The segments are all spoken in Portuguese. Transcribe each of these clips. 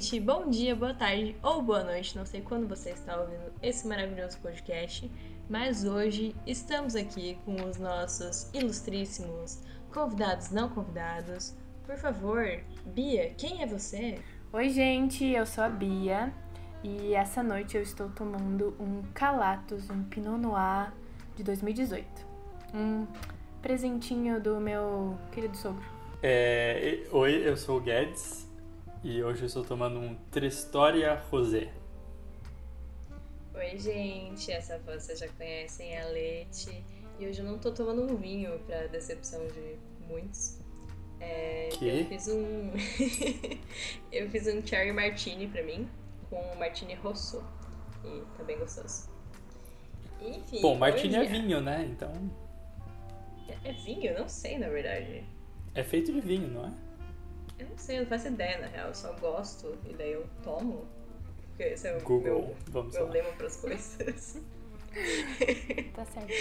gente! Bom dia, boa tarde ou boa noite, não sei quando você está ouvindo esse maravilhoso podcast, mas hoje estamos aqui com os nossos ilustríssimos convidados não convidados. Por favor, Bia, quem é você? Oi, gente, eu sou a Bia e essa noite eu estou tomando um Calatos, um Pinot Noir de 2018. Um presentinho do meu querido sogro. É, oi, eu sou o Guedes e hoje eu estou tomando um Tristória Rosé. Oi, gente, essa voz vocês já conhecem, é a Lete. E hoje eu não tô tomando um vinho, pra decepção de muitos. É, Que? Eu fiz um. eu fiz um Cherry Martini pra mim, com um Martini Rosso. E tá bem gostoso. Enfim. Bom, Martini é vinho, né? Então É vinho? Eu não sei, na verdade. é feito de vinho, não é? Eu não sei, eu não faço ideia, na real. Eu só gosto e daí eu tomo. Porque esse é o Google, meu, vamos meu lá. lema pras coisas. Tá certo.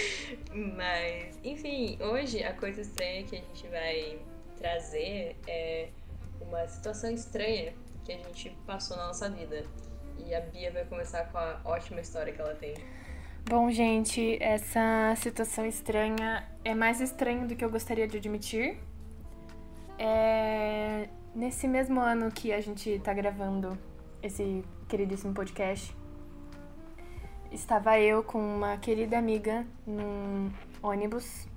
Mas, enfim, hoje a coisa estranha que a gente vai trazer é uma situação estranha que a gente passou na nossa vida. E a Bia vai começar com a ótima história que ela tem. Bom, gente, essa situação estranha é mais estranha do que eu gostaria de admitir. É... Nesse mesmo ano que a gente tá gravando esse queridíssimo podcast, estava eu com uma querida amiga num ônibus,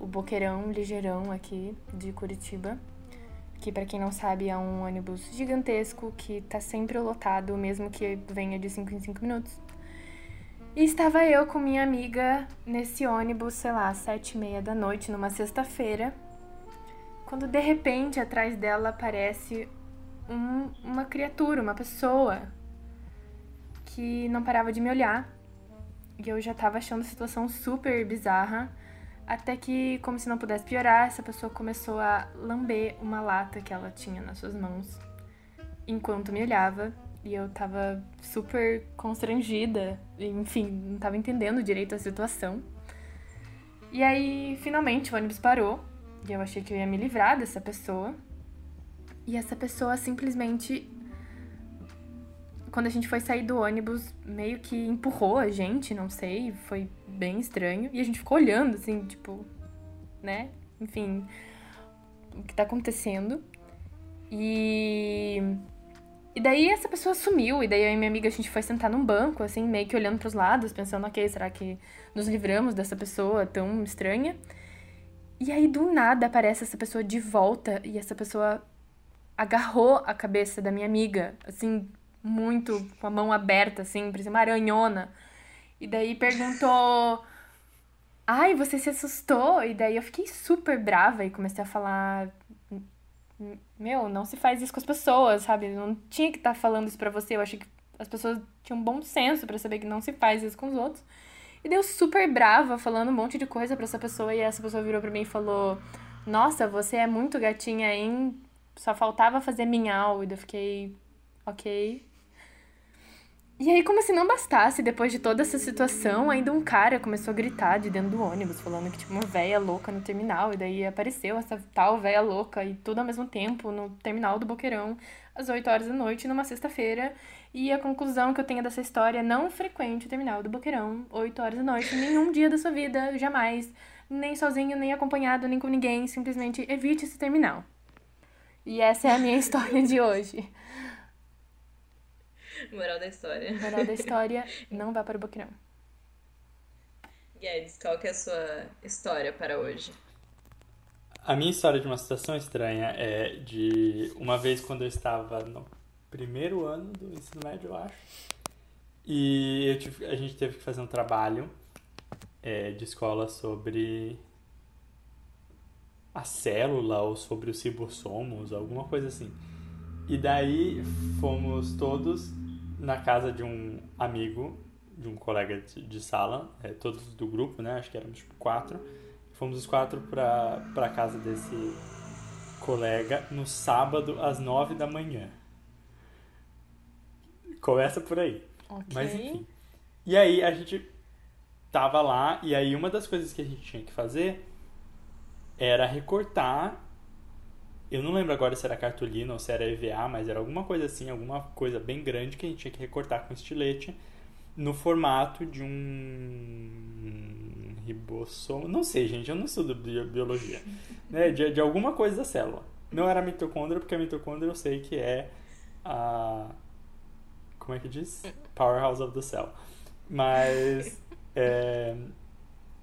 o Boqueirão Ligeirão aqui de Curitiba, que pra quem não sabe é um ônibus gigantesco que tá sempre lotado, mesmo que venha de 5 em 5 minutos. E estava eu com minha amiga nesse ônibus, sei lá, sete e meia da noite, numa sexta-feira, quando de repente atrás dela aparece um- uma criatura, uma pessoa que não parava de me olhar. E eu já tava achando a situação super bizarra. Até que, como se não pudesse piorar, essa pessoa começou a lamber uma lata que ela tinha nas suas mãos enquanto me olhava. E eu tava super constrangida, enfim, não tava entendendo direito a situação. E aí, finalmente, o ônibus parou. E eu achei que eu ia me livrar dessa pessoa. E essa pessoa simplesmente. Quando a gente foi sair do ônibus, meio que empurrou a gente, não sei, foi bem estranho. E a gente ficou olhando, assim, tipo, né? Enfim, o que tá acontecendo. E. E daí essa pessoa sumiu, e daí eu e minha amiga a gente foi sentar num banco, assim, meio que olhando pros lados, pensando, ok, será que nos livramos dessa pessoa tão estranha? E aí do nada aparece essa pessoa de volta, e essa pessoa agarrou a cabeça da minha amiga, assim, muito com a mão aberta, assim, parecia uma aranhona. E daí perguntou. Ai, você se assustou? E daí eu fiquei super brava e comecei a falar. Meu, não se faz isso com as pessoas, sabe? Eu não tinha que estar falando isso pra você. Eu achei que as pessoas tinham bom senso pra saber que não se faz isso com os outros. E deu super brava, falando um monte de coisa pra essa pessoa. E essa pessoa virou pra mim e falou: Nossa, você é muito gatinha, hein? Só faltava fazer minhau. E eu fiquei: Ok. E aí, como se não bastasse, depois de toda essa situação, ainda um cara começou a gritar de dentro do ônibus, falando que tinha uma véia louca no terminal, e daí apareceu essa tal véia louca, e tudo ao mesmo tempo, no terminal do Boqueirão, às 8 horas da noite, numa sexta-feira. E a conclusão que eu tenho dessa história é não frequente o terminal do Boqueirão, 8 horas da noite, em nenhum dia da sua vida, jamais. Nem sozinho, nem acompanhado, nem com ninguém, simplesmente evite esse terminal. E essa é a minha história de hoje. Moral da história. Moral da história, não vá para o Boqueirão. Guedes, qual que é a sua história para hoje? A minha história de uma situação estranha é de uma vez quando eu estava no primeiro ano do ensino médio, eu acho. E eu tive- a gente teve que fazer um trabalho é, de escola sobre a célula ou sobre os ribossomos, alguma coisa assim. E daí fomos todos na casa de um amigo, de um colega de, de sala, é, todos do grupo, né? Acho que éramos tipo, quatro. Fomos os quatro pra, pra casa desse colega no sábado às nove da manhã. Começa por aí. Ok. Mas enfim. E aí a gente tava lá, e aí uma das coisas que a gente tinha que fazer era recortar Eu não lembro agora se era cartolina ou se era EVA, mas era alguma coisa assim, alguma coisa bem grande que a gente tinha que recortar com estilete no formato de um ribossomo. Não sei, gente, eu não estudo biologia. né? De, de alguma coisa da célula. Não era mitocôndria, porque a mitocôndria eu sei que é a. Como é que diz? Powerhouse of the cell. Mas. É,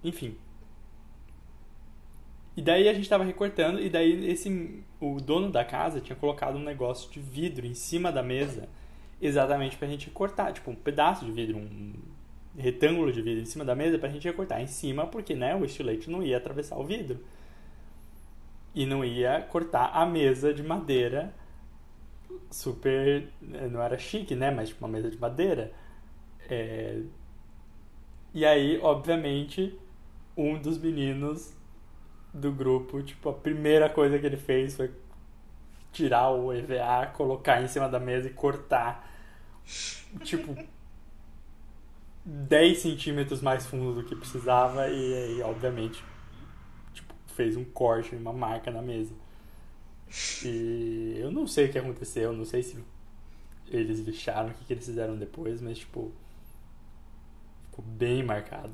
enfim. E daí a gente tava recortando, e daí esse, o dono da casa tinha colocado um negócio de vidro em cima da mesa, exatamente pra gente cortar, tipo um pedaço de vidro, um retângulo de vidro em cima da mesa pra gente recortar em cima, porque né, o estilete não ia atravessar o vidro. E não ia cortar a mesa de madeira super. Não era chique, né? Mas tipo uma mesa de madeira. É... E aí, obviamente, um dos meninos do grupo, tipo, a primeira coisa que ele fez foi tirar o EVA, colocar em cima da mesa e cortar. Tipo, 10 centímetros mais fundo do que precisava e aí, obviamente, tipo, fez um corte, uma marca na mesa. E eu não sei o que aconteceu, não sei se eles lixaram, o que, que eles fizeram depois, mas, tipo, ficou bem marcado.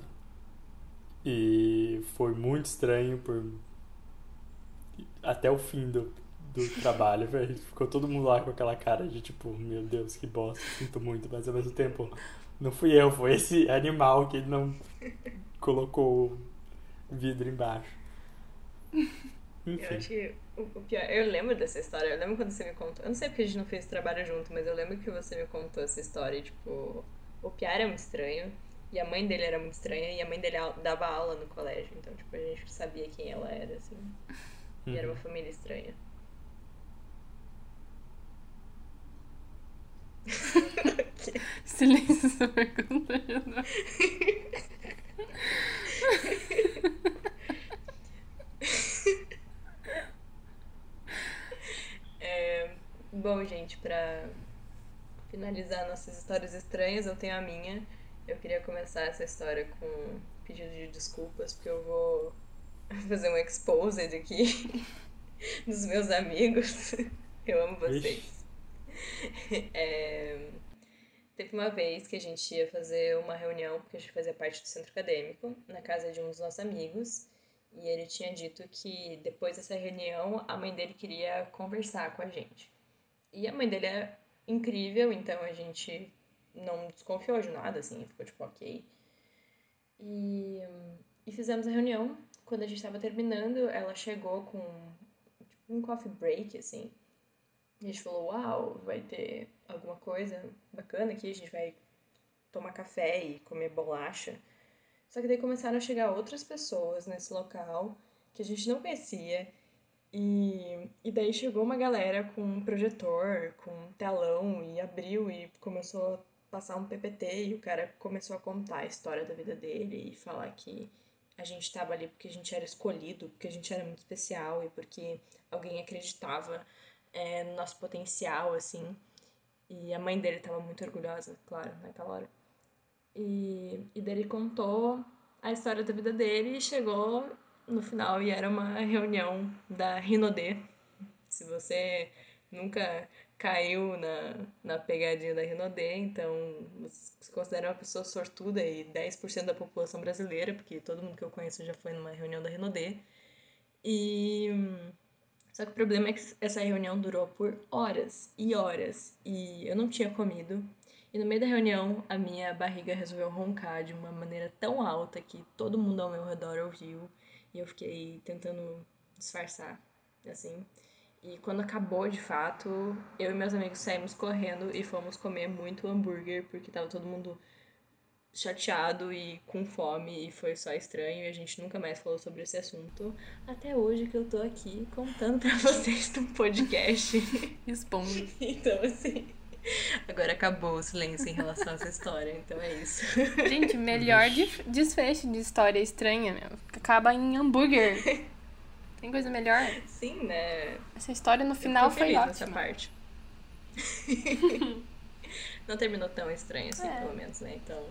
E foi muito estranho por até o fim do, do trabalho, Ficou todo mundo lá com aquela cara de tipo, meu Deus, que bosta, sinto muito, mas ao mesmo tempo não fui eu, foi esse animal que não colocou o vidro embaixo. Enfim. Eu acho que o, pior, eu lembro dessa história, eu lembro quando você me contou. Eu não sei porque a gente não fez trabalho junto, mas eu lembro que você me contou essa história, tipo, o Piara é muito estranho, e a mãe dele era muito estranha, e a mãe dele dava aula no colégio, então, tipo, a gente sabia quem ela era, assim. E era uma uhum. família estranha. Silêncio super contagiador. gente, pra finalizar nossas histórias estranhas, eu tenho a minha. Eu queria começar essa história com pedido de desculpas, porque eu vou fazer um exposed aqui dos meus amigos. Eu amo vocês. É, teve uma vez que a gente ia fazer uma reunião, porque a gente fazia parte do centro acadêmico, na casa de um dos nossos amigos. E ele tinha dito que depois dessa reunião a mãe dele queria conversar com a gente. E a mãe dele é incrível, então a gente não desconfiou de nada, assim, ficou tipo ok. E, e fizemos a reunião. Quando a gente estava terminando, ela chegou com tipo, um coffee break, assim, a gente falou, uau, vai ter alguma coisa bacana aqui, a gente vai tomar café e comer bolacha. Só que daí começaram a chegar outras pessoas nesse local que a gente não conhecia. E, e daí chegou uma galera com um projetor, com um telão e abriu e começou a passar um PPT e o cara começou a contar a história da vida dele e falar que a gente estava ali porque a gente era escolhido, porque a gente era muito especial e porque alguém acreditava é, no nosso potencial, assim. E a mãe dele estava muito orgulhosa, claro, naquela hora. E, e daí ele contou a história da vida dele e chegou no final e era uma reunião da Rinodê. Se você nunca caiu na, na pegadinha da Rinodê, então você se considera uma pessoa sortuda e 10% da população brasileira, porque todo mundo que eu conheço já foi numa reunião da Rinodê. E só que o problema é que essa reunião durou por horas e horas e eu não tinha comido. E no meio da reunião, a minha barriga resolveu roncar de uma maneira tão alta que todo mundo ao meu redor ouviu e eu fiquei tentando disfarçar, assim. E quando acabou de fato, eu e meus amigos saímos correndo e fomos comer muito hambúrguer porque tava todo mundo chateado e com fome e foi só estranho e a gente nunca mais falou sobre esse assunto. Até hoje que eu tô aqui contando para vocês no podcast. Responde. então, assim. Agora acabou o silêncio em relação a essa história, então é isso. Gente, melhor desfecho de história estranha, meu. Acaba em hambúrguer. Tem coisa melhor? Sim, né? Essa história no final foi ótima. Essa parte. Não terminou tão estranho assim, é. pelo menos, né? Então,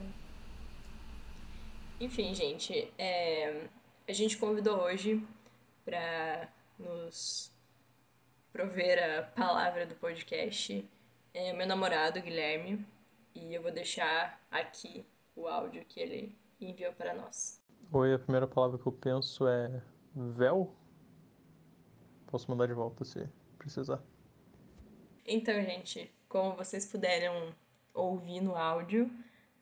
enfim, gente, é, a gente convidou hoje para nos prover a palavra do podcast é meu namorado, Guilherme, e eu vou deixar aqui o áudio que ele enviou para nós. Oi, a primeira palavra que eu penso é véu. Posso mandar de volta se precisar. Então, gente, como vocês puderam ouvir no áudio,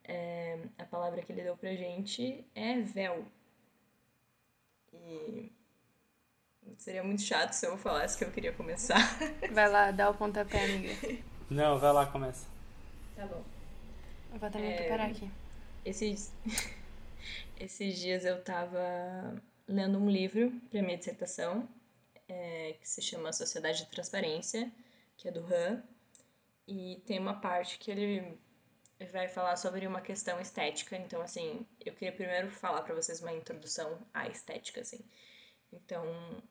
é, a palavra que ele deu pra gente é véu. E seria muito chato se eu falasse que eu queria começar. Vai lá, dá o pontapé, amiga. Não, vai lá, começa. Tá bom. Eu vou também É, preparar aqui. Esses, esses dias eu tava lendo um livro para minha dissertação, é, que se chama Sociedade de Transparência, que é do Han, e tem uma parte que ele vai falar sobre uma questão estética. Então, assim, eu queria primeiro falar para vocês uma introdução à estética, assim. Então,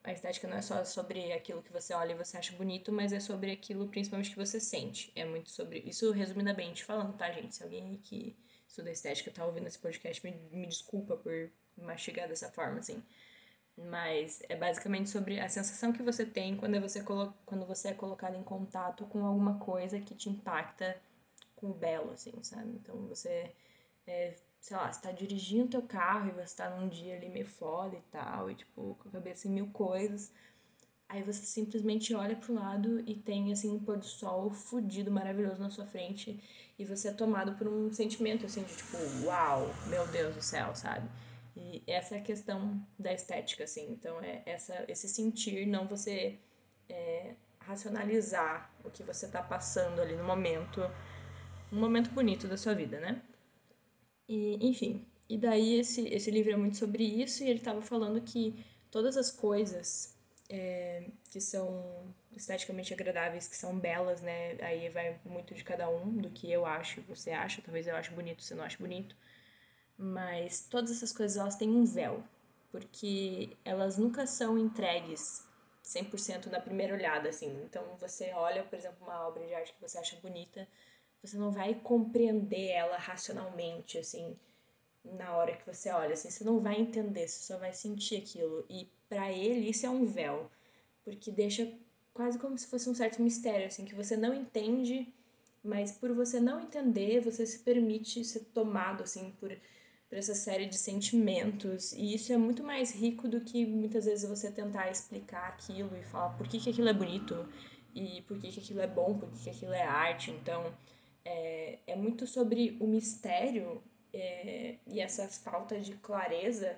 a estética não é só sobre aquilo que você olha e você acha bonito, mas é sobre aquilo principalmente que você sente. É muito sobre. Isso resumidamente falando, tá, gente? Se alguém que estuda estética tá ouvindo esse podcast, me, me desculpa por mastigar dessa forma, assim. Mas é basicamente sobre a sensação que você tem quando você, colo quando você é colocado em contato com alguma coisa que te impacta com o belo, assim, sabe? Então você, é, sei lá, você tá dirigindo teu carro e você tá num dia ali meio foda e tal, e tipo, com a cabeça em mil coisas. Aí você simplesmente olha pro lado e tem, assim, um pôr do sol fudido, maravilhoso na sua frente. E você é tomado por um sentimento, assim, de tipo, uau, meu Deus do céu, sabe? E essa é a questão da estética, assim. Então, é essa, esse sentir, não você é, racionalizar o que você tá passando ali no momento, um momento bonito da sua vida, né? E, enfim, e daí esse, esse livro é muito sobre isso e ele estava falando que todas as coisas é, que são esteticamente agradáveis, que são belas, né? Aí vai muito de cada um, do que eu acho, você acha, talvez eu ache bonito, você não acha bonito. Mas todas essas coisas, elas têm um véu, porque elas nunca são entregues 100% na primeira olhada, assim. Então, você olha, por exemplo, uma obra de arte que você acha bonita, você não vai compreender ela racionalmente, assim, na hora que você olha, assim, você não vai entender, você só vai sentir aquilo. E para ele isso é um véu, porque deixa quase como se fosse um certo mistério, assim, que você não entende, mas por você não entender, você se permite ser tomado, assim, por, por essa série de sentimentos. E isso é muito mais rico do que muitas vezes você tentar explicar aquilo e falar por que, que aquilo é bonito e por que, que aquilo é bom, por que, que aquilo é arte. Então, é, é muito sobre o mistério é, e essa falta de clareza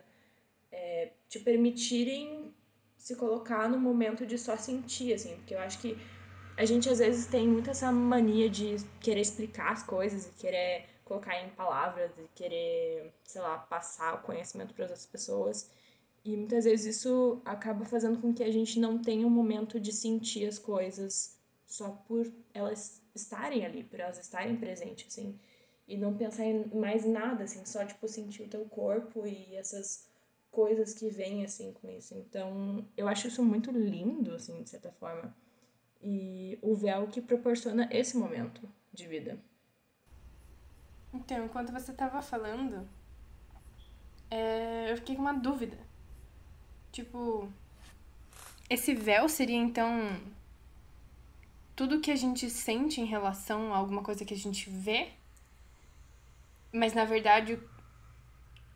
é, te permitirem se colocar no momento de só sentir, assim, porque eu acho que a gente às vezes tem muito essa mania de querer explicar as coisas e querer colocar em palavras e querer, sei lá, passar o conhecimento para as outras pessoas. E muitas vezes isso acaba fazendo com que a gente não tenha um momento de sentir as coisas só por elas estarem ali, por elas estarem presentes, assim. E não pensar em mais nada, assim, só, tipo, sentir o teu corpo e essas coisas que vêm, assim, com isso. Então, eu acho isso muito lindo, assim, de certa forma. E o véu que proporciona esse momento de vida. Então, enquanto você tava falando, é, eu fiquei com uma dúvida. Tipo, esse véu seria então tudo que a gente sente em relação a alguma coisa que a gente vê, mas na verdade,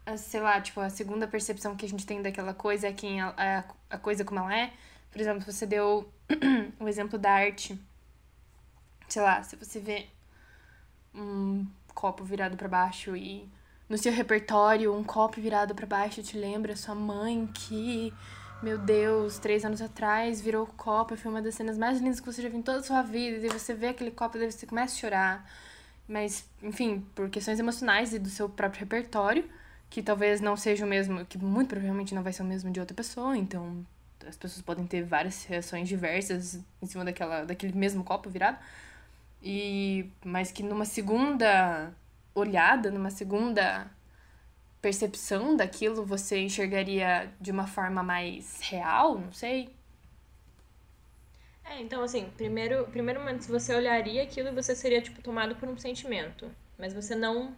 a- sei lá, tipo, a segunda percepção que a gente tem daquela coisa é quem é a, a coisa como ela é. Por exemplo, você deu o exemplo da arte. Sei lá, se você vê um copo virado pra baixo e no seu repertório um copo virado pra baixo te lembra sua mãe que, meu Deus, três anos atrás virou copo foi uma das cenas mais lindas que você já viu em toda a sua vida. E você vê aquele copo e você começa a chorar. Mas, enfim, por questões emocionais e do seu próprio repertório, que talvez não seja o mesmo, que muito provavelmente não vai ser o mesmo de outra pessoa, então as pessoas podem ter várias reações diversas em cima daquela, daquele mesmo copo virado. E mas que numa segunda olhada, numa segunda percepção daquilo, você enxergaria de uma forma mais real, não sei. É, então assim, primeiro, primeiro momento, você olharia aquilo, você seria, tipo, tomado por um sentimento. Mas você não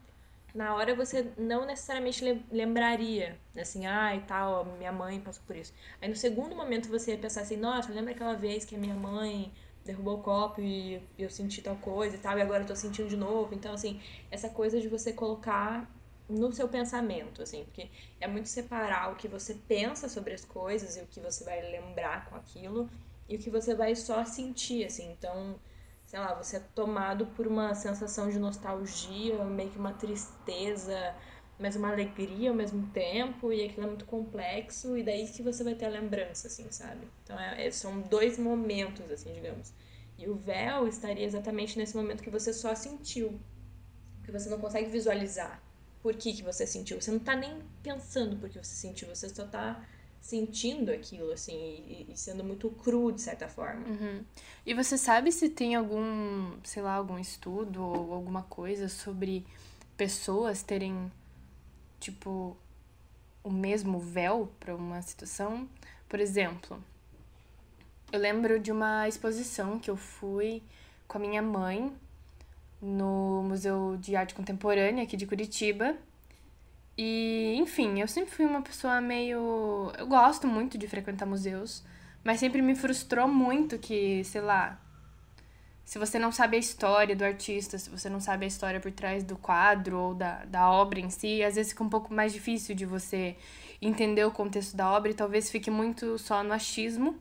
na hora você não necessariamente lembraria, assim, ah, e tal, minha mãe passou por isso. Aí no segundo momento você ia pensar assim, nossa, lembra aquela vez que a minha mãe derrubou o copo e eu senti tal coisa e tal, e agora eu tô sentindo de novo. Então, assim, essa coisa de você colocar no seu pensamento, assim, porque é muito separar o que você pensa sobre as coisas e o que você vai lembrar com aquilo e o que você vai só sentir, assim. Então, sei lá, você é tomado por uma sensação de nostalgia, meio que uma tristeza, mas uma alegria ao mesmo tempo, e aquilo é muito complexo, e daí que você vai ter a lembrança, assim, sabe? Então é, é, são dois momentos, assim, digamos. E o véu estaria exatamente nesse momento que você só sentiu, que você não consegue visualizar por que, que você sentiu. Você não tá nem pensando por que você sentiu, você só tá sentindo aquilo, assim, e, e, sendo muito cru, de certa forma. Uhum. E você sabe se tem algum, sei lá, algum estudo ou alguma coisa sobre pessoas terem, tipo, o mesmo véu para uma situação? Por exemplo, eu lembro de uma exposição que eu fui com a minha mãe no Museu de Arte Contemporânea aqui de Curitiba. E, enfim, eu sempre fui uma pessoa meio. Eu gosto muito de frequentar museus, mas sempre me frustrou muito que, sei lá, se você não sabe a história do artista, se você não sabe a história por trás do quadro ou da, da obra em si, às vezes fica um pouco mais difícil de você entender o contexto da obra e talvez fique muito só no achismo.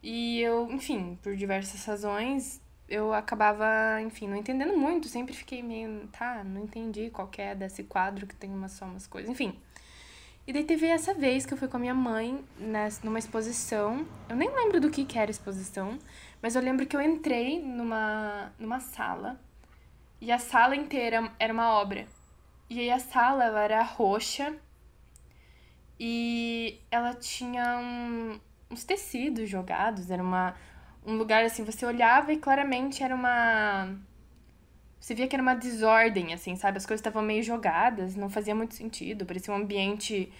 E eu, enfim, por diversas razões, eu acabava, enfim, não entendendo muito, sempre fiquei meio, tá, não entendi qual é desse quadro que tem uma, só umas coisas, enfim. E daí teve essa vez que eu fui com a minha mãe nessa, numa exposição, eu nem lembro do que, que era a exposição, mas eu lembro que eu entrei numa, numa sala, e a sala inteira era uma obra. E aí a sala, ela era roxa, e ela tinha um, uns tecidos jogados, era uma um lugar assim, você olhava e claramente era uma. Você via que era uma desordem, assim, sabe? As coisas estavam meio jogadas, não fazia muito sentido. Parecia um ambiente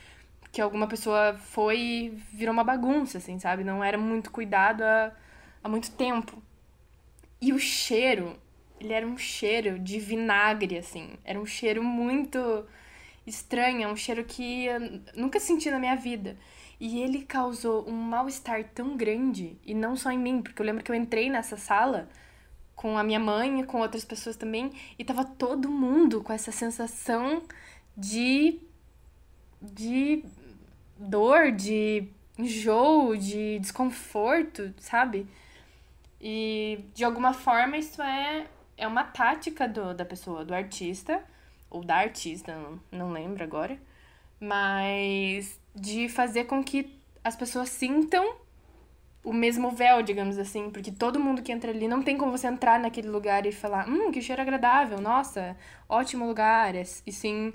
que alguma pessoa foi e virou uma bagunça, assim, sabe? Não era muito cuidado há, há muito tempo. E o cheiro, ele era um cheiro de vinagre, assim. Era um cheiro muito estranho, um cheiro que eu nunca senti na minha vida. E ele causou um mal-estar tão grande, e não só em mim, porque eu lembro que eu entrei nessa sala com a minha mãe com outras pessoas também, e tava todo mundo com essa sensação de de dor, de enjoo, de desconforto, sabe? E de alguma forma isso é é uma tática do, da pessoa, do artista ou da artista, não, não lembro agora, mas de fazer com que as pessoas sintam o mesmo véu, digamos assim, porque todo mundo que entra ali não tem como você entrar naquele lugar e falar, hum, que cheiro agradável, nossa, ótimo lugar, e sim,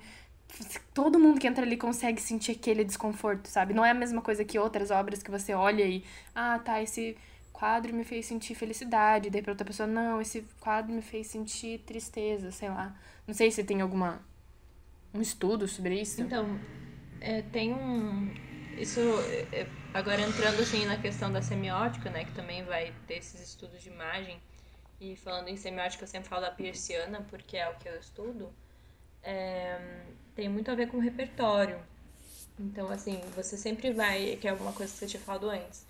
todo mundo que entra ali consegue sentir aquele desconforto, sabe? Não é a mesma coisa que outras obras que você olha e, ah, tá, esse quadro me fez sentir felicidade, daí pra outra pessoa, não, esse quadro me fez sentir tristeza, sei lá. Não sei se tem alguma um estudo sobre isso. Então, é, tem um. Isso, é, agora entrando assim na questão da semiótica, né, que também vai ter esses estudos de imagem, e falando em semiótica, eu sempre falo da Peirciana, porque é o que eu estudo, é, tem muito a ver com repertório. Então, assim, você sempre vai, que é alguma coisa que você tinha falado antes,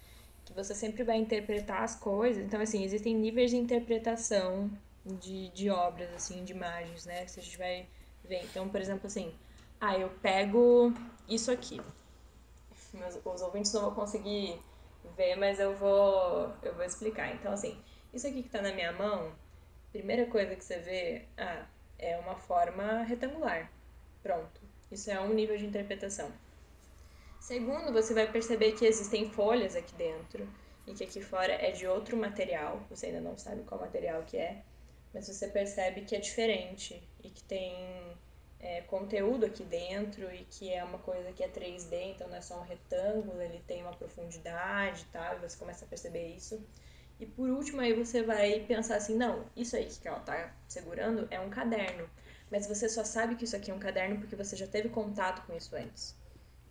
que você sempre vai interpretar as coisas. Então, assim, existem níveis de interpretação de, de obras, assim, de imagens, né, que a gente vai ver. Então, por exemplo, assim, ah, eu pego isso aqui. Os ouvintes não vão conseguir ver, mas eu vou, eu vou explicar. Então, assim, isso aqui que tá na minha mão, primeira coisa que você vê, ah, é uma forma retangular. Pronto. Isso é um nível de interpretação. Segundo, você vai perceber que existem folhas aqui dentro e que aqui fora é de outro material. Você ainda não sabe qual material que é, mas você percebe que é diferente e que tem é, conteúdo aqui dentro e que é uma coisa que é 3D, então não é só um retângulo, ele tem uma profundidade e tal, e você começa a perceber isso. E por último, aí você vai pensar assim: não, isso aí que ela tá segurando é um caderno. Mas você só sabe que isso aqui é um caderno porque você já teve contato com isso antes.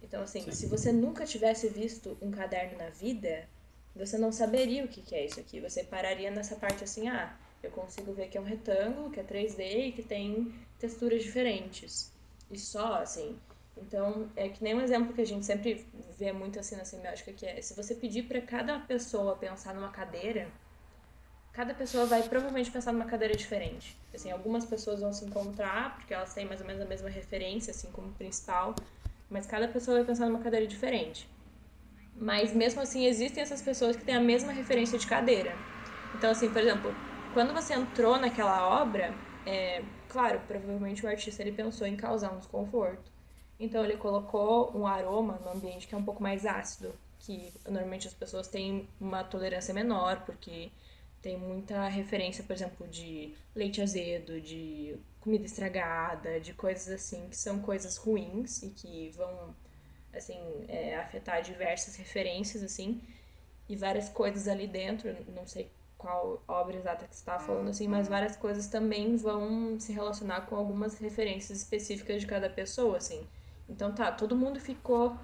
Então, assim, Sim. se você nunca tivesse visto um caderno na vida, você não saberia o que, que é isso aqui. Você pararia nessa parte assim: ah, eu consigo ver que é um retângulo, que é 3D e que tem texturas diferentes. E só, assim. Então, é que nem um exemplo que a gente sempre vê muito assim na semiótica, que é se você pedir para cada pessoa pensar numa cadeira, cada pessoa vai provavelmente pensar numa cadeira diferente. Assim, algumas pessoas vão se encontrar porque elas têm mais ou menos a mesma referência, assim, como principal, mas cada pessoa vai pensar numa cadeira diferente. Mas mesmo assim, existem essas pessoas que têm a mesma referência de cadeira. Então, assim, por exemplo, quando você entrou naquela obra, é, claro, provavelmente o artista ele pensou em causar um desconforto. Então ele colocou um aroma no ambiente que é um pouco mais ácido, que normalmente as pessoas têm uma tolerância menor, porque tem muita referência, por exemplo, de leite azedo, de comida estragada, de coisas assim, que são coisas ruins e que vão, assim, é, afetar diversas referências, assim, e várias coisas ali dentro, não sei qual obra exata que você estava falando, assim, mas várias coisas também vão se relacionar com algumas referências específicas de cada pessoa, assim. Então tá, todo mundo ficou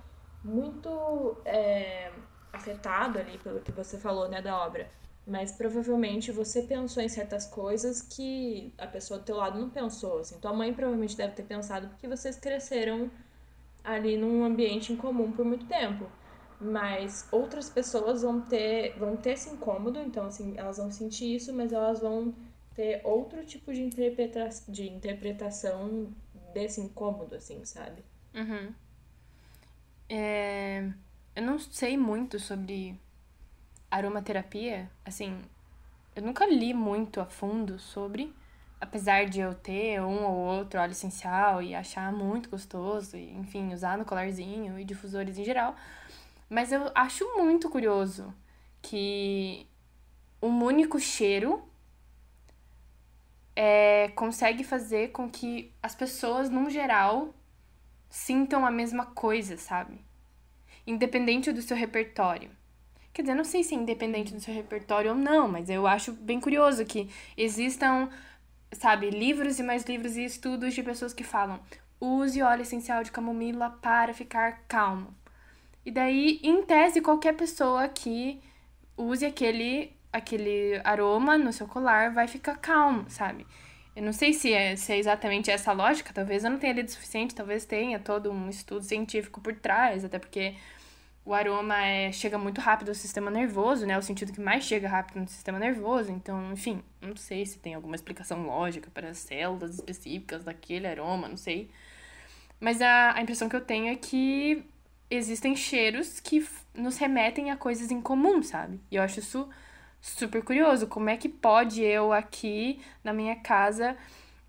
muito é, afetado ali pelo que você falou, né, da obra. Mas provavelmente você pensou em certas coisas que a pessoa do teu lado não pensou, assim. Tua mãe provavelmente deve ter pensado porque vocês cresceram ali num ambiente em comum por muito tempo mas outras pessoas vão ter vão ter esse incômodo, então assim, elas vão sentir isso, mas elas vão ter outro tipo de, interpreta de interpretação desse incômodo, assim, sabe? Uhum. É... Eu não sei muito sobre aromaterapia, assim, eu nunca li muito a fundo sobre, apesar de eu ter um ou outro óleo essencial e achar muito gostoso, e, enfim, usar no colarzinho e difusores em geral, mas eu acho muito curioso que um único cheiro é, consegue fazer com que as pessoas, no geral, sintam a mesma coisa, sabe? Independente do seu repertório. Quer dizer, não sei se é independente do seu repertório ou não, mas eu acho bem curioso que existam, sabe, livros e mais livros e estudos de pessoas que falam: use óleo essencial de camomila para ficar calmo. E daí, em tese, qualquer pessoa que use aquele, aquele aroma no seu colar vai ficar calmo, sabe? Eu não sei se é, se é exatamente essa lógica, talvez eu não tenha lido o suficiente, talvez tenha todo um estudo científico por trás, até porque o aroma é, chega muito rápido ao sistema nervoso, né? O sentido que mais chega rápido no sistema nervoso. Então, enfim, não sei se tem alguma explicação lógica para as células específicas daquele aroma, não sei. Mas a, a impressão que eu tenho é que existem cheiros que nos remetem a coisas em comum, sabe? E eu acho isso super curioso. Como é que pode eu aqui na minha casa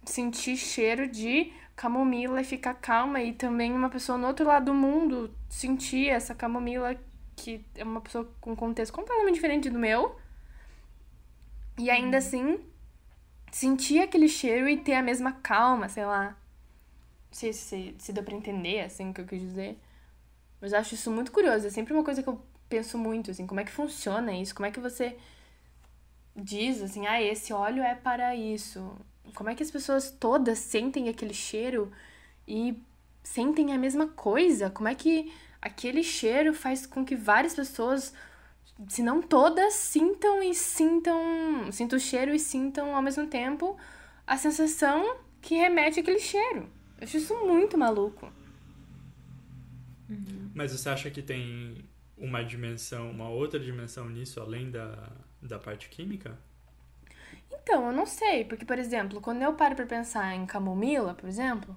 sentir cheiro de camomila e ficar calma e também uma pessoa no outro lado do mundo sentir essa camomila que é uma pessoa com um contexto completamente diferente do meu e ainda uhum. assim sentir aquele cheiro e ter a mesma calma, sei lá. Não sei se, se deu pra entender assim o que eu quis dizer. Mas acho isso muito curioso. É sempre uma coisa que eu penso muito, assim, como é que funciona isso? Como é que você diz, assim, ah, esse óleo é para isso? Como é que as pessoas todas sentem aquele cheiro e sentem a mesma coisa? Como é que aquele cheiro faz com que várias pessoas, se não todas, sintam e sintam, sintam o cheiro e sintam ao mesmo tempo a sensação que remete àquele cheiro? Eu acho isso muito maluco. Uhum. Mas você acha que tem uma dimensão, uma outra dimensão nisso, além da, da parte química? Então, eu não sei, porque, por exemplo, quando eu paro pra pensar em camomila, por exemplo,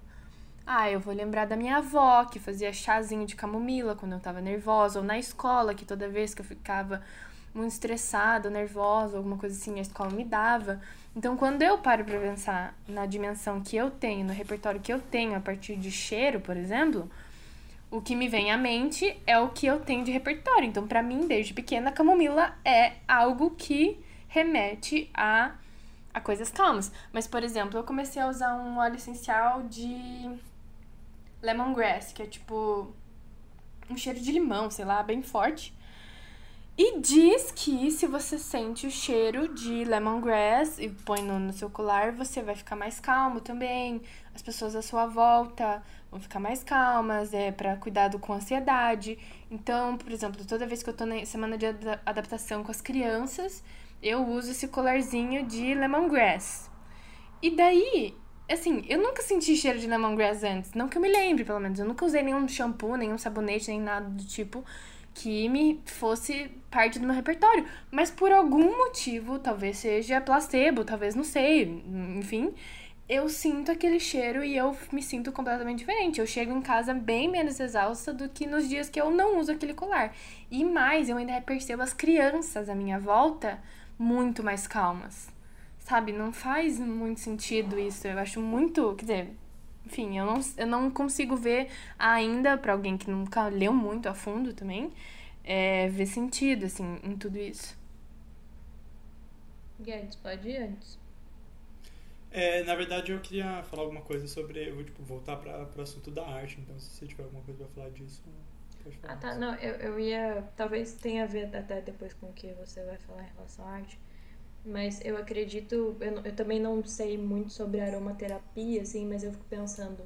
ah, eu vou lembrar da minha avó, que fazia chazinho de camomila quando eu tava nervosa, ou na escola, que toda vez que eu ficava muito estressada, nervosa, alguma coisa assim, a escola me dava. Então, quando eu paro pra pensar na dimensão que eu tenho, no repertório que eu tenho a partir de cheiro, por exemplo, o que me vem à mente é o que eu tenho de repertório. Então, para mim, desde pequena, camomila é algo que remete a, a coisas calmas. Mas, por exemplo, eu comecei a usar um óleo essencial de lemongrass, que é tipo um cheiro de limão, sei lá, bem forte. E diz que se você sente o cheiro de lemongrass e põe no, no seu colar, você vai ficar mais calmo também. As pessoas à sua volta vão ficar mais calmas, é para cuidado com ansiedade. Então, por exemplo, toda vez que eu tô na semana de adaptação com as crianças, eu uso esse colarzinho de lemongrass. E daí, assim, eu nunca senti cheiro de lemongrass antes. Não que eu me lembre, pelo menos. Eu nunca usei nenhum shampoo, nenhum sabonete, nem nada do tipo que me fosse parte do meu repertório. Mas por algum motivo, talvez seja placebo, talvez não sei, enfim, eu sinto aquele cheiro e eu me sinto completamente diferente. Eu chego em casa bem menos exausta do que nos dias que eu não uso aquele colar. E mais, eu ainda percebo as crianças à minha volta muito mais calmas. Sabe, não faz muito sentido isso. Eu acho muito, quer dizer, enfim, eu não, eu não consigo ver ainda, para alguém que nunca leu muito a fundo também, é, ver sentido, assim, em tudo isso. Guedes, pode ir antes. É, na verdade, eu queria falar alguma coisa sobre. Eu vou tipo, voltar para o assunto da arte, então se você tiver alguma coisa para falar disso, falar. Ah, tá. Não, eu, eu ia. Talvez tenha a ver até depois com o que você vai falar em relação à arte. Mas eu acredito, eu, eu também não sei muito sobre aromaterapia, assim, mas eu fico pensando,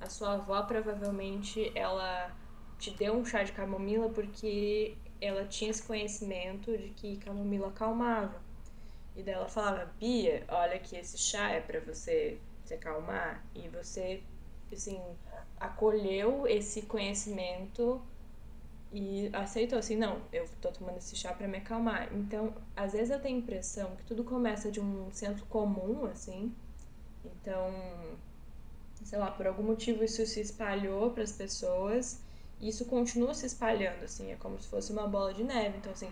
a sua avó provavelmente ela te deu um chá de camomila porque ela tinha esse conhecimento de que camomila acalmava. E daí ela falava, Bia, olha que esse chá é para você se acalmar. E você, assim, acolheu esse conhecimento e aceitou assim, não, eu tô tomando esse chá para me acalmar. Então, às vezes eu tenho a impressão que tudo começa de um centro comum, assim. Então, sei lá, por algum motivo isso se espalhou para as pessoas e isso continua se espalhando, assim, é como se fosse uma bola de neve. Então, assim,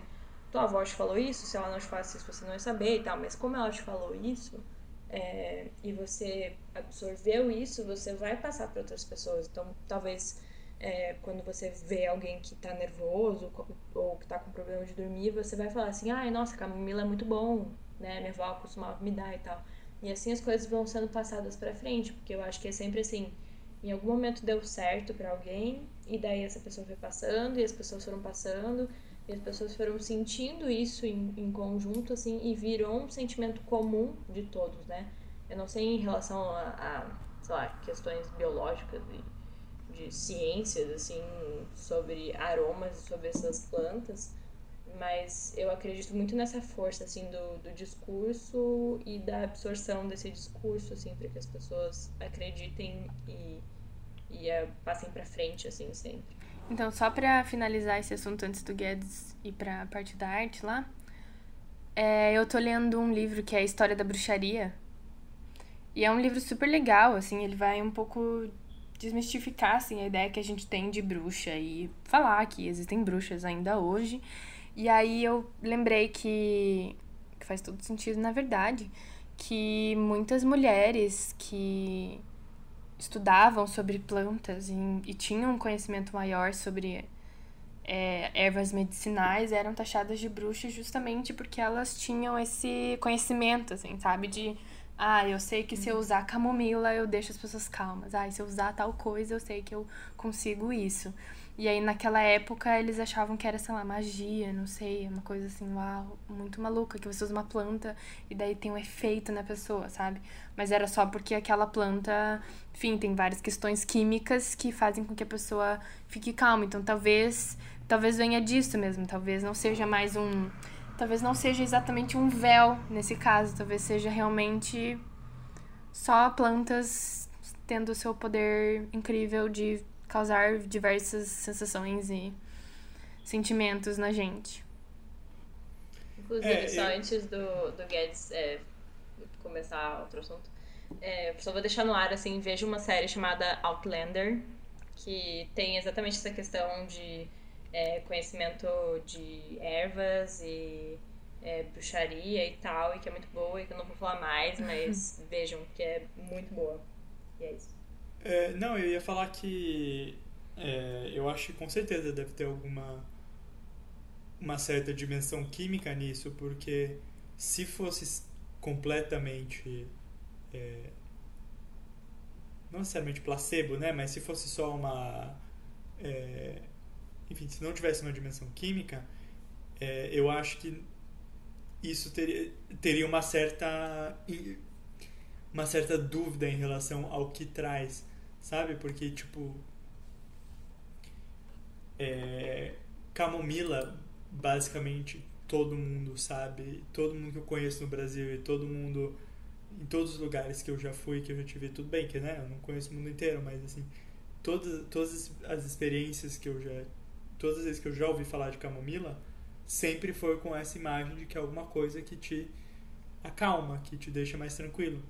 tua avó te falou isso, se ela não te falasse isso, você não ia saber e tal, mas como ela te falou isso, é, e você absorveu isso, você vai passar para outras pessoas. Então, talvez é, quando você vê alguém que tá nervoso ou que tá com problema de dormir, você vai falar assim, ai, nossa, camomila é muito bom, né? Minha avó costumava me dar e tal. E assim as coisas vão sendo passadas para frente, porque eu acho que é sempre assim, em algum momento deu certo para alguém, e daí essa pessoa foi passando, e as pessoas foram passando, e as pessoas foram sentindo isso em, em conjunto, assim, e virou um sentimento comum de todos, né? Eu não sei em relação a, a sei lá, questões biológicas e de ciências, assim, sobre aromas e sobre essas plantas, mas eu acredito muito nessa força, assim, do, do discurso e da absorção desse discurso, assim, para que as pessoas acreditem e, e uh, passem para frente, assim, sempre. Então, só para finalizar esse assunto antes do Guedes ir para a parte da arte lá, é, eu tô lendo um livro que é a História da Bruxaria. E é um livro super legal, assim, ele vai um pouco desmistificar assim, a ideia que a gente tem de bruxa e falar que existem bruxas ainda hoje. E aí eu lembrei que, que faz todo sentido, na verdade, que muitas mulheres que estudavam sobre plantas e, e tinham um conhecimento maior sobre é, ervas medicinais eram taxadas de bruxas justamente porque elas tinham esse conhecimento, assim, sabe? De ah, eu sei que se eu usar camomila eu deixo as pessoas calmas. Ah, se eu usar tal coisa eu sei que eu consigo isso. E aí naquela época eles achavam que era, sei lá, magia, não sei, uma coisa assim, uau, muito maluca, que você usa uma planta e daí tem um efeito na pessoa, sabe? Mas era só porque aquela planta, enfim, tem várias questões químicas que fazem com que a pessoa fique calma. Então talvez, talvez venha disso mesmo, talvez não seja mais um talvez não seja exatamente um véu nesse caso, talvez seja realmente só plantas tendo o seu poder incrível de causar diversas sensações e sentimentos na gente. Inclusive, é, só eu... antes do, do Guedes é, começar outro assunto, é, só vou deixar no ar, assim, vejo uma série chamada Outlander, que tem exatamente essa questão de é, conhecimento de ervas e é, bruxaria e tal, e que é muito boa e que eu não vou falar mais, mas vejam que é muito boa. E é isso. É, não, eu ia falar que é, eu acho que com certeza deve ter alguma uma certa dimensão química nisso, porque se fosse completamente é, não necessariamente placebo, né, mas se fosse só uma é, enfim, se não tivesse uma dimensão química, é, eu acho que isso teria, teria uma certa uma certa dúvida em relação ao que traz, sabe? Porque, tipo, é, camomila, basicamente, todo mundo sabe, todo mundo que eu conheço no Brasil e todo mundo em todos os lugares que eu já fui, que eu já tive, tudo bem, que né, eu não conheço o mundo inteiro, mas assim, todas, todas as experiências que eu já, todas as vezes que eu já ouvi falar de camomila, sempre foi com essa imagem de que é alguma coisa que te acalma, que te deixa mais tranquilo.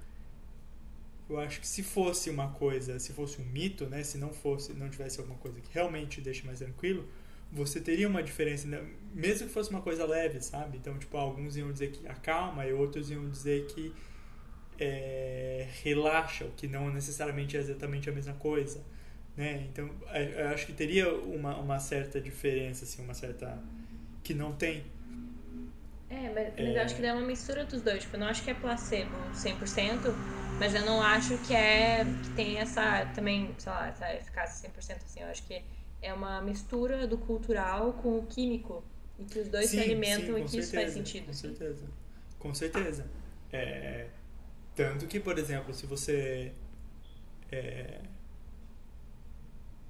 Eu acho que se fosse uma coisa, se fosse um mito, né, se não fosse, não tivesse alguma coisa que realmente te deixa mais tranquilo, você teria uma diferença, né? mesmo que fosse uma coisa leve, sabe? Então, tipo, alguns iam dizer que acalma e outros iam dizer que é, relaxa, o que não necessariamente é exatamente a mesma coisa, né? Então, eu acho que teria uma, uma certa diferença, assim, uma certa... que não tem. É, mas, mas eu acho que dá uma mistura dos dois. Tipo, eu não acho que é placebo 100%, mas eu não acho que é que tem essa também, sei lá, essa eficácia 100% assim. Eu acho que é uma mistura do cultural com o químico e que os dois Sim, se alimentam sim, e que isso faz certeza, sentido. Com assim. certeza. Com certeza. É, tanto que, por exemplo, se você. é,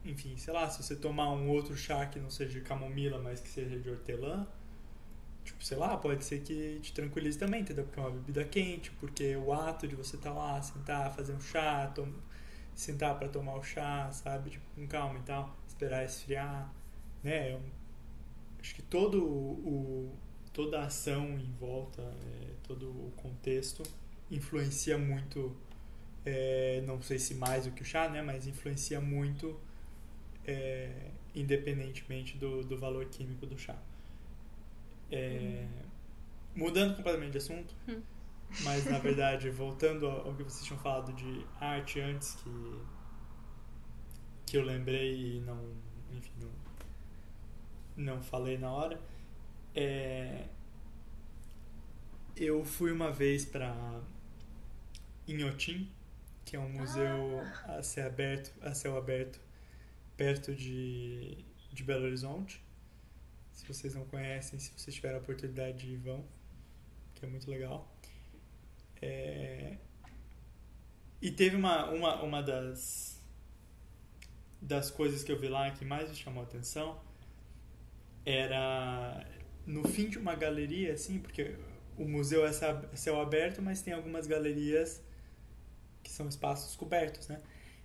enfim, sei lá, se você tomar um outro chá que não seja de camomila, mas que seja de hortelã, tipo, sei lá, pode ser que te tranquilize também, entendeu? Porque é uma bebida quente, porque o ato de você estar lá, sentar, fazer um chá, tom- sentar para tomar o chá, sabe? Tipo, com calma e tal, esperar esfriar, né? É um- acho que todo o, toda a ação em volta, é, todo o contexto influencia muito, é, não sei se mais do que o chá, né? Mas influencia muito é, independentemente do, do valor químico do chá. É, Mudando completamente de assunto, Hum. mas na verdade, voltando ao que vocês tinham falado de arte antes, que, que eu lembrei e não, enfim, não, não falei na hora, é, eu fui uma vez para Inhotim, que é um museu a céu aberto, a céu aberto perto de, de Belo Horizonte. Se vocês não conhecem, se vocês tiverem a oportunidade de vão, que é muito legal. É, E teve uma, uma, uma das, das coisas que eu vi lá que mais me chamou a atenção era no fim de uma galeria, assim, porque o museu é céu- céu aberto, mas tem algumas galerias que são espaços cobertos, né?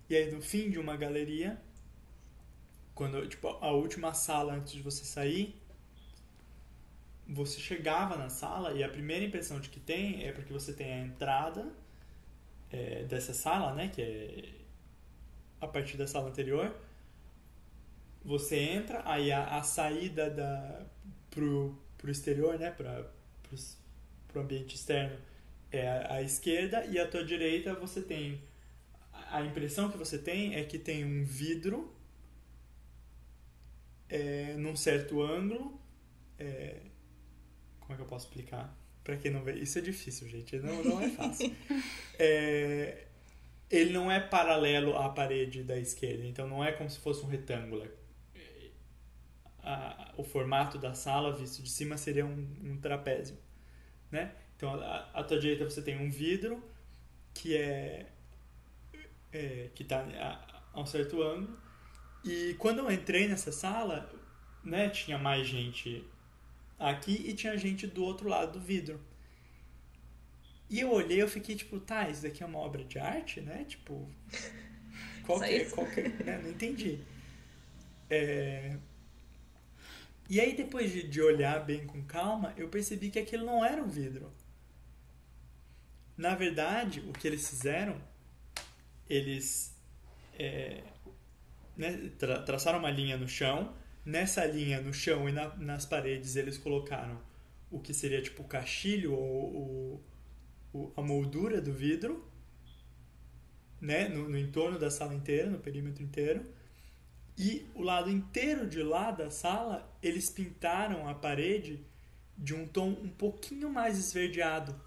E aí no fim de uma galeria, quando tipo a última sala antes de você sair, você chegava na sala e a primeira impressão de que tem é porque você tem a entrada é, dessa sala, né, que é a partir da sala anterior. Você entra, aí a, a saída da pro, pro exterior, né, para pro ambiente externo é a, a esquerda e à tua direita você tem a impressão que você tem é que tem um vidro é, num certo ângulo é, como é que eu posso explicar para quem não vê isso é difícil gente não, não é fácil É, ele não é paralelo à parede da esquerda então não é como se fosse um retângulo a- o formato da sala visto de cima seria um, um trapézio né? Então, à, à tua direita você tem um vidro que é, é que está a, a um certo ângulo. E quando eu entrei nessa sala, né, tinha mais gente aqui e tinha gente do outro lado do vidro. E eu olhei, eu fiquei tipo, tá, isso daqui é uma obra de arte, né? Tipo, qual que é, qual que é, né? Não entendi. É, e aí, depois de, de olhar bem com calma, eu percebi que aquilo não era um vidro. Na verdade, o que eles fizeram, eles é, né, tra- traçaram uma linha no chão. Nessa linha no chão e na- nas paredes, eles colocaram o que seria tipo o caixilho ou o- o- a moldura do vidro, né, no, no entorno da sala inteira, no perímetro inteiro. E o lado inteiro de lá da sala, eles pintaram a parede de um tom um pouquinho mais esverdeado.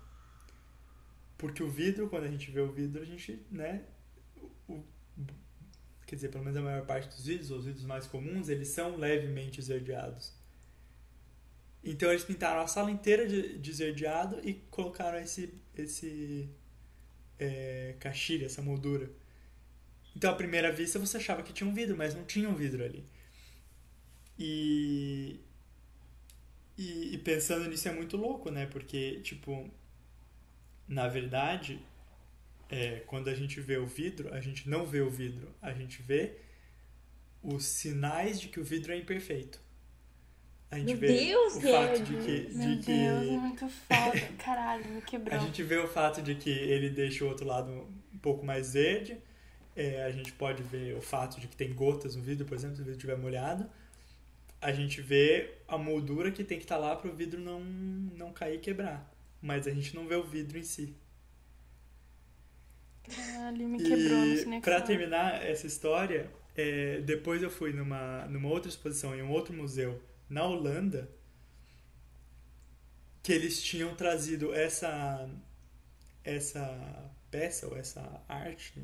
Porque o vidro, quando a gente vê o vidro, a gente, né, quer dizer, pelo menos a maior parte dos vidros, ou os vidros mais comuns, eles são levemente esverdeados. Então eles pintaram a sala inteira de, de esverdeado e colocaram esse, esse é, essa moldura. Então, à primeira vista, você achava que tinha um vidro, mas não tinha um vidro ali. E, E, e pensando nisso é muito louco, né? Porque, tipo, na verdade, é, quando a gente vê o vidro, a gente não vê o vidro, a gente vê os sinais de que o vidro é imperfeito. A gente Meu vê Deus, o fato de que, Meu que Deus, é muito foda. Caralho, me a quebrou. gente vê o fato de que ele deixa o outro lado um pouco mais verde. É, a gente pode ver o fato de que tem gotas no vidro, por exemplo, se o vidro estiver molhado. A gente vê a moldura que tem que estar lá para o vidro não, não cair e quebrar. Mas a gente não vê o vidro em si. Caralho, me quebrou, não E o que para falar. terminar essa história, é, depois eu fui numa, numa outra exposição em um outro museu na Holanda que eles tinham trazido essa essa peça ou essa arte,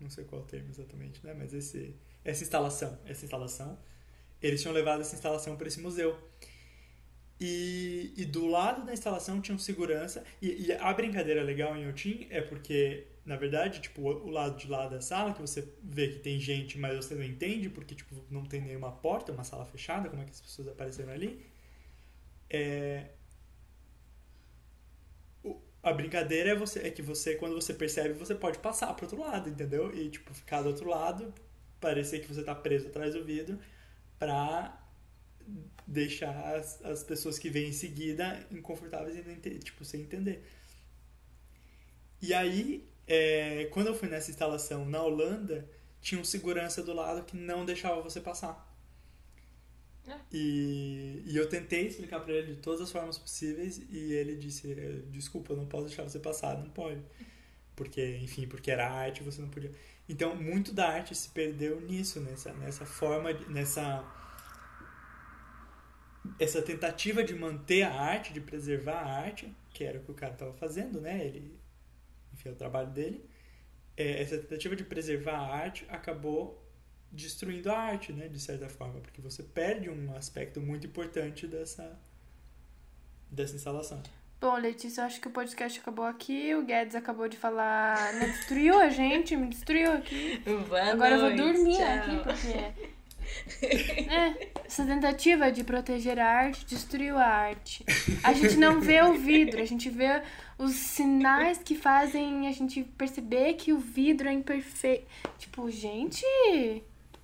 não sei qual o termo exatamente, né? Mas esse essa instalação, essa instalação, eles tinham levado essa instalação para esse museu. E, e do lado da instalação tinha um segurança. E, e a brincadeira legal em Otim é porque, na verdade, tipo, o, lado de lá da sala, que você vê que tem gente, mas você não entende, porque tipo, não tem nenhuma porta, uma sala fechada, como é que as pessoas apareceram ali. É, o- a brincadeira é, você, é que você, quando você percebe, você pode passar pro outro lado, entendeu? E, tipo, ficar do outro lado, parecer que você tá preso atrás do vidro, pra deixar as, as pessoas que vêm em seguida inconfortáveis e tipo, sem entender. E aí, é, quando eu fui nessa instalação na Holanda, tinha um segurança do lado que não deixava você passar. Ah. E, e eu tentei explicar pra ele de todas as formas possíveis e ele disse: "Eh, Desculpa, eu não posso deixar você passar, não pode. Porque, enfim, porque era arte, você não podia. Então, muito da arte se perdeu nisso, nessa, nessa forma, nessa essa tentativa de manter a arte, de preservar a arte, que era o que o cara estava fazendo, né? Ele, enfim, é o trabalho dele. É, essa tentativa de preservar a arte acabou destruindo a arte, né? De certa forma, porque você perde um aspecto muito importante dessa dessa instalação. Bom, Letícia, eu acho que o podcast acabou aqui. O Guedes acabou de falar. Não destruiu a gente, me destruiu aqui. Boa Agora eu vou noite, dormir tchau. aqui, porque. É, essa tentativa de proteger a arte destruiu a arte. A gente não vê o vidro, a gente vê os sinais que fazem a gente perceber que o vidro é imperfeito. Tipo, gente.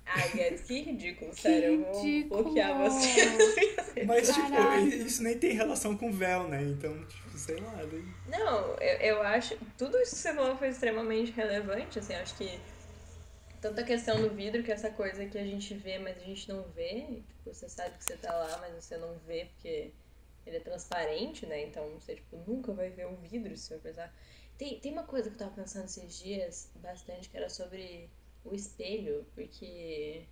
Ai, Guedes, que ridículo, Que sério. Eu vou ridículo. bloquear você. Mas, tipo, isso nem tem relação com véu, né? Então, tipo, sei lá. né? Não, eu, eu acho. Tudo isso que você falou foi extremamente relevante, assim, acho que. Tanto a questão do vidro, que é essa coisa que a gente vê, mas a gente não vê. Tipo, você sabe que você tá lá, mas você não vê porque ele é transparente, né? Então você, tipo, nunca vai ver o vidro se você for pensar. Tem, tem uma coisa que eu tava pensando esses dias bastante, que era sobre o espelho, porque.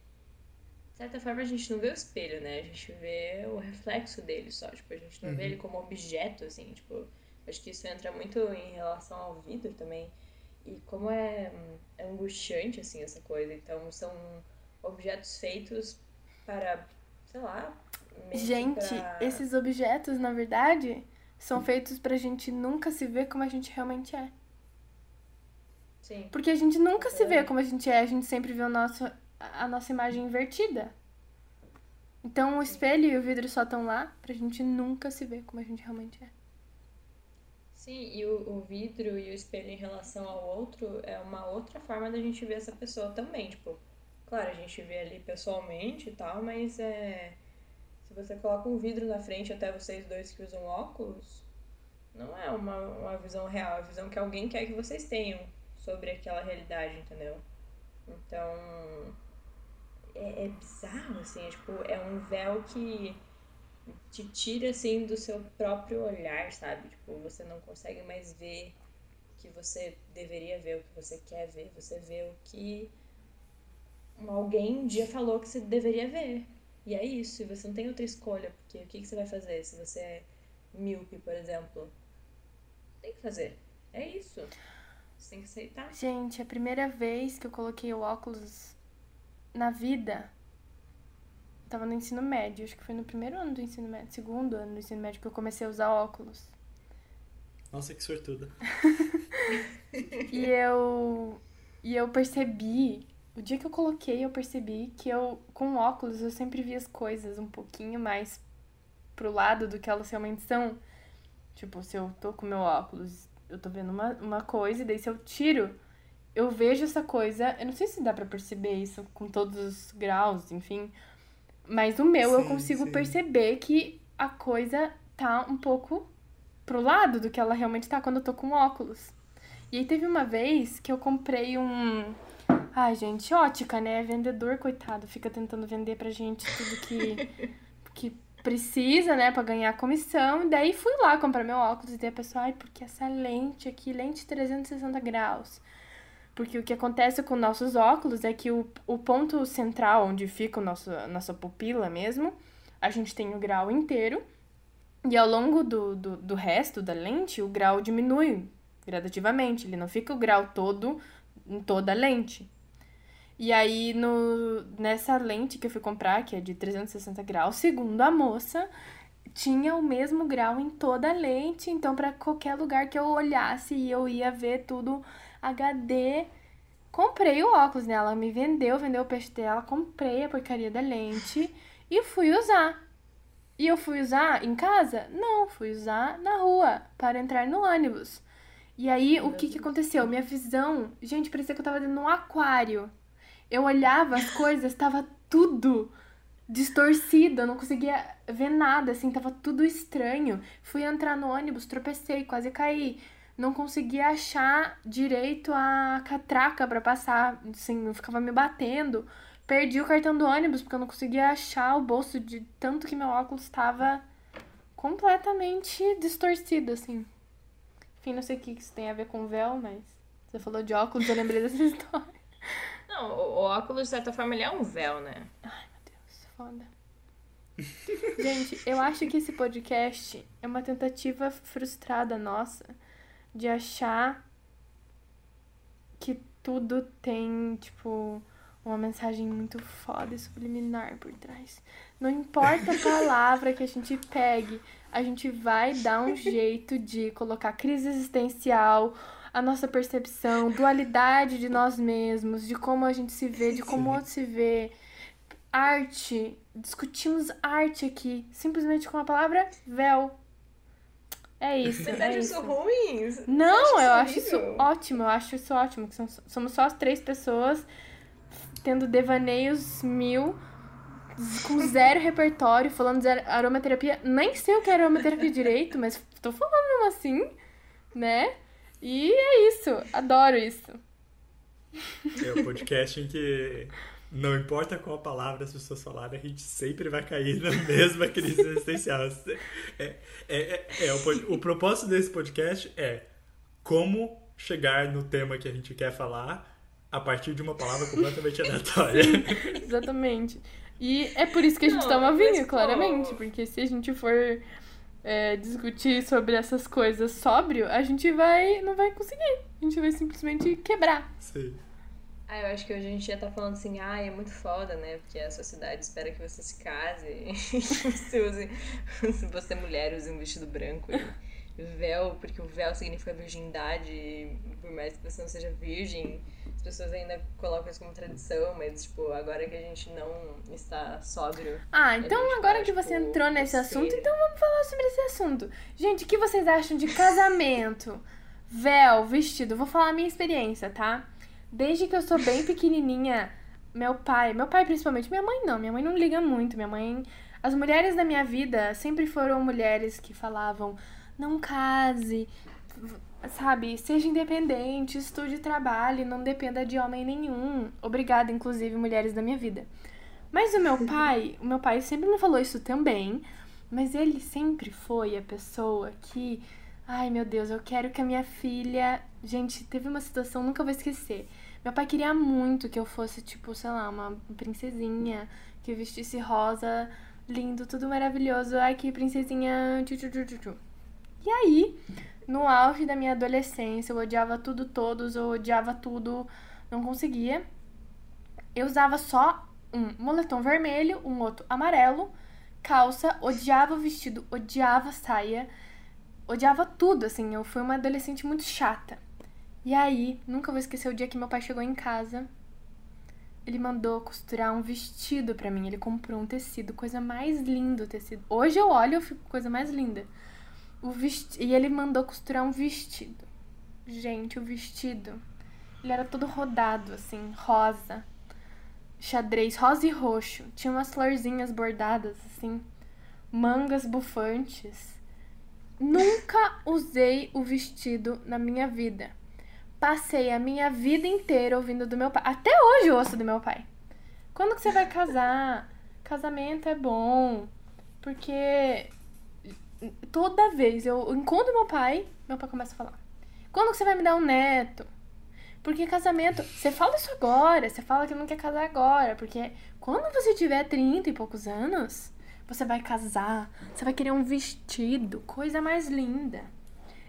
De certa forma a gente não vê o espelho, né? A gente vê o reflexo dele só. Tipo, a gente não vê Uhum. ele como objeto, assim, tipo. Acho que isso entra muito em relação ao vidro também. E como é, é angustiante, assim, essa coisa. Então, são objetos feitos para, sei lá... Gente, pra- esses objetos, na verdade, são feitos pra gente nunca se ver como a gente realmente é. Sim, Porque a gente nunca se vê como a gente é, a gente sempre vê o nosso, a nossa imagem invertida. Então o espelho e o vidro só estão lá pra gente nunca se ver como a gente realmente é. sim. E o, o vidro e o espelho em relação ao outro é uma outra forma da gente ver essa pessoa também. Tipo, claro, a gente vê ali pessoalmente e tal, mas é... Se você coloca um vidro na frente, até vocês dois que usam óculos, não é uma, uma visão real, é a visão que alguém quer que vocês tenham sobre aquela realidade, entendeu? Então. É, é bizarro, assim, é, tipo, é um véu que te tira, assim, do seu próprio olhar, sabe? Tipo, você não consegue mais ver o que você deveria ver, o que você quer ver, você vê o que alguém um dia falou que você deveria ver. E é isso, e você não tem outra escolha, porque o que, que você vai fazer se você é míope, por exemplo? Tem que fazer. É isso. Você tem que aceitar. Gente, a primeira vez que eu coloquei o óculos na vida, tava no ensino médio, acho que foi no primeiro ano do ensino médio, segundo ano do ensino médio que eu comecei a usar óculos. Nossa, que sortuda. E eu e eu percebi, o dia que eu coloquei, eu percebi que eu com óculos eu sempre via as coisas um pouquinho mais pro lado do que elas realmente são. Tipo, se eu tô com meu óculos, eu tô vendo uma, uma coisa, e daí se eu tiro, eu vejo essa coisa. Eu não sei se dá pra perceber isso com todos os graus, enfim. Mas o meu eu Sim, consigo sim. perceber que a coisa tá um pouco pro lado do que ela realmente tá quando eu tô com óculos. E aí teve uma vez que eu comprei um. Ai, gente, ótica, né? Vendedor, coitado, fica tentando vender pra gente tudo que, que precisa, né, pra ganhar comissão. E daí fui lá comprar meu óculos e daí a pessoa, ai, porque essa lente aqui, lente 360 graus. Porque o que acontece com nossos óculos é que o, o ponto central, onde fica o nosso, a nossa pupila mesmo, a gente tem o grau inteiro. E ao longo do, do, do resto da lente, o grau diminui gradativamente. Ele não fica o grau todo em toda a lente. E aí, no, nessa lente que eu fui comprar, que é de 360 graus, segundo a moça, tinha o mesmo grau em toda a lente. Então, para qualquer lugar que eu olhasse, eu ia ver tudo HD. Comprei o óculos nela, ela me vendeu, vendeu o peixe dela, comprei a porcaria da lente e fui usar. E eu fui usar em casa? Não, fui usar na rua para entrar no ônibus. E aí, o que que aconteceu? Minha visão, gente, parecia que eu tava dentro de um aquário. Eu olhava as coisas, tava tudo distorcido, eu não conseguia ver nada, assim, tava tudo estranho. Fui entrar no ônibus, tropecei, quase caí. Não conseguia achar direito a catraca pra passar, assim, eu ficava me batendo. Perdi o cartão do ônibus porque eu não conseguia achar o bolso de tanto que meu óculos estava completamente distorcido, assim. Enfim, não sei o que isso tem a ver com véu, mas você falou de óculos, eu lembrei dessa história. Não, o, óculos, de certa forma, ele é um véu, né? Ai, meu Deus, foda. Gente, eu acho que esse podcast é uma tentativa frustrada nossa de achar que tudo tem, tipo, uma mensagem muito foda e subliminar por trás. Não importa a palavra que a gente pegue, a gente vai dar um jeito de colocar crise existencial, a nossa percepção, dualidade de nós mesmos, de como a gente se vê, de como o outro se vê. Arte, discutimos arte aqui, simplesmente com a palavra véu. É isso, Você é acha isso. ruim? Não, eu acho isso ótimo, eu acho isso ótimo. Que somos só as três pessoas tendo devaneios mil, com zero repertório, falando de aromaterapia. Nem sei o que é aromaterapia direito, mas tô falando assim, né? E é isso, adoro isso. É o podcast em que não importa qual palavra as pessoas falarem, a gente sempre vai cair na mesma crise existencial. É, é, é, é, o, o propósito desse podcast é como chegar no tema que a gente quer falar a partir de uma palavra completamente aleatória. Exatamente. E é por isso que a gente Não, toma mas, vinho, pô. claramente. Porque se a gente for é, discutir sobre essas coisas sóbrio, a gente vai. não vai conseguir. A gente vai simplesmente quebrar. Sim. Ah, eu acho que hoje a gente já tá falando assim, ah, é muito foda, né? Porque a sociedade espera que você se case e que você use, se você é mulher, use um vestido branco e véu, porque o véu significa virgindade, por mais que você não seja virgem, as pessoas ainda colocam isso como tradição, mas, tipo, agora que a gente não está sóbrio, Ah, então agora vai, que você tipo, entrou nesse ser- assunto, então vamos falar sobre esse assunto. Gente, o que vocês acham de casamento, véu, vestido? Vou falar a minha experiência, tá? Desde que eu sou bem pequenininha, meu pai, meu pai principalmente, minha mãe não, minha mãe não liga muito, minha mãe, as mulheres da minha vida sempre foram mulheres que falavam, não case, sabe, seja independente, estude e trabalhe, não dependa de homem nenhum. Obrigada, inclusive, mulheres da minha vida. Mas o meu pai, o meu pai sempre me falou isso também, mas ele sempre foi a pessoa que, ai meu Deus, eu quero que a minha filha, gente, teve uma situação, nunca vou esquecer. Meu pai queria muito que eu fosse tipo, sei lá, uma princesinha, que vestisse rosa, lindo, tudo maravilhoso. Ai, que princesinha, tchu, tchu, tchu, tchu. E aí, no auge da minha adolescência, eu odiava tudo, todos, eu odiava tudo, não conseguia. Eu usava só um moletom vermelho, um outro amarelo, calça, odiava o vestido, odiava saia, odiava tudo, assim. Eu fui uma adolescente muito chata. E aí, nunca vou esquecer o dia que meu pai chegou em casa ele mandou costurar um vestido pra mim. Ele comprou um tecido, coisa mais linda o tecido. Hoje eu olho e fico coisa mais linda. O vesti... E ele mandou costurar um vestido. Gente, o vestido. Ele era todo rodado, assim, rosa. Xadrez rosa e roxo. Tinha umas florzinhas bordadas, assim. Mangas bufantes. Nunca usei o vestido na minha vida. Passei a minha vida inteira ouvindo do meu pai. Até hoje eu ouço do meu pai. Quando que você vai casar? Casamento é bom. Porque toda vez eu encontro meu pai, meu pai começa a falar. Quando que você vai me dar um neto? Porque casamento, você fala isso agora, você fala que não quer casar agora, porque quando você tiver 30 e poucos anos, você vai casar, você vai querer um vestido, coisa mais linda.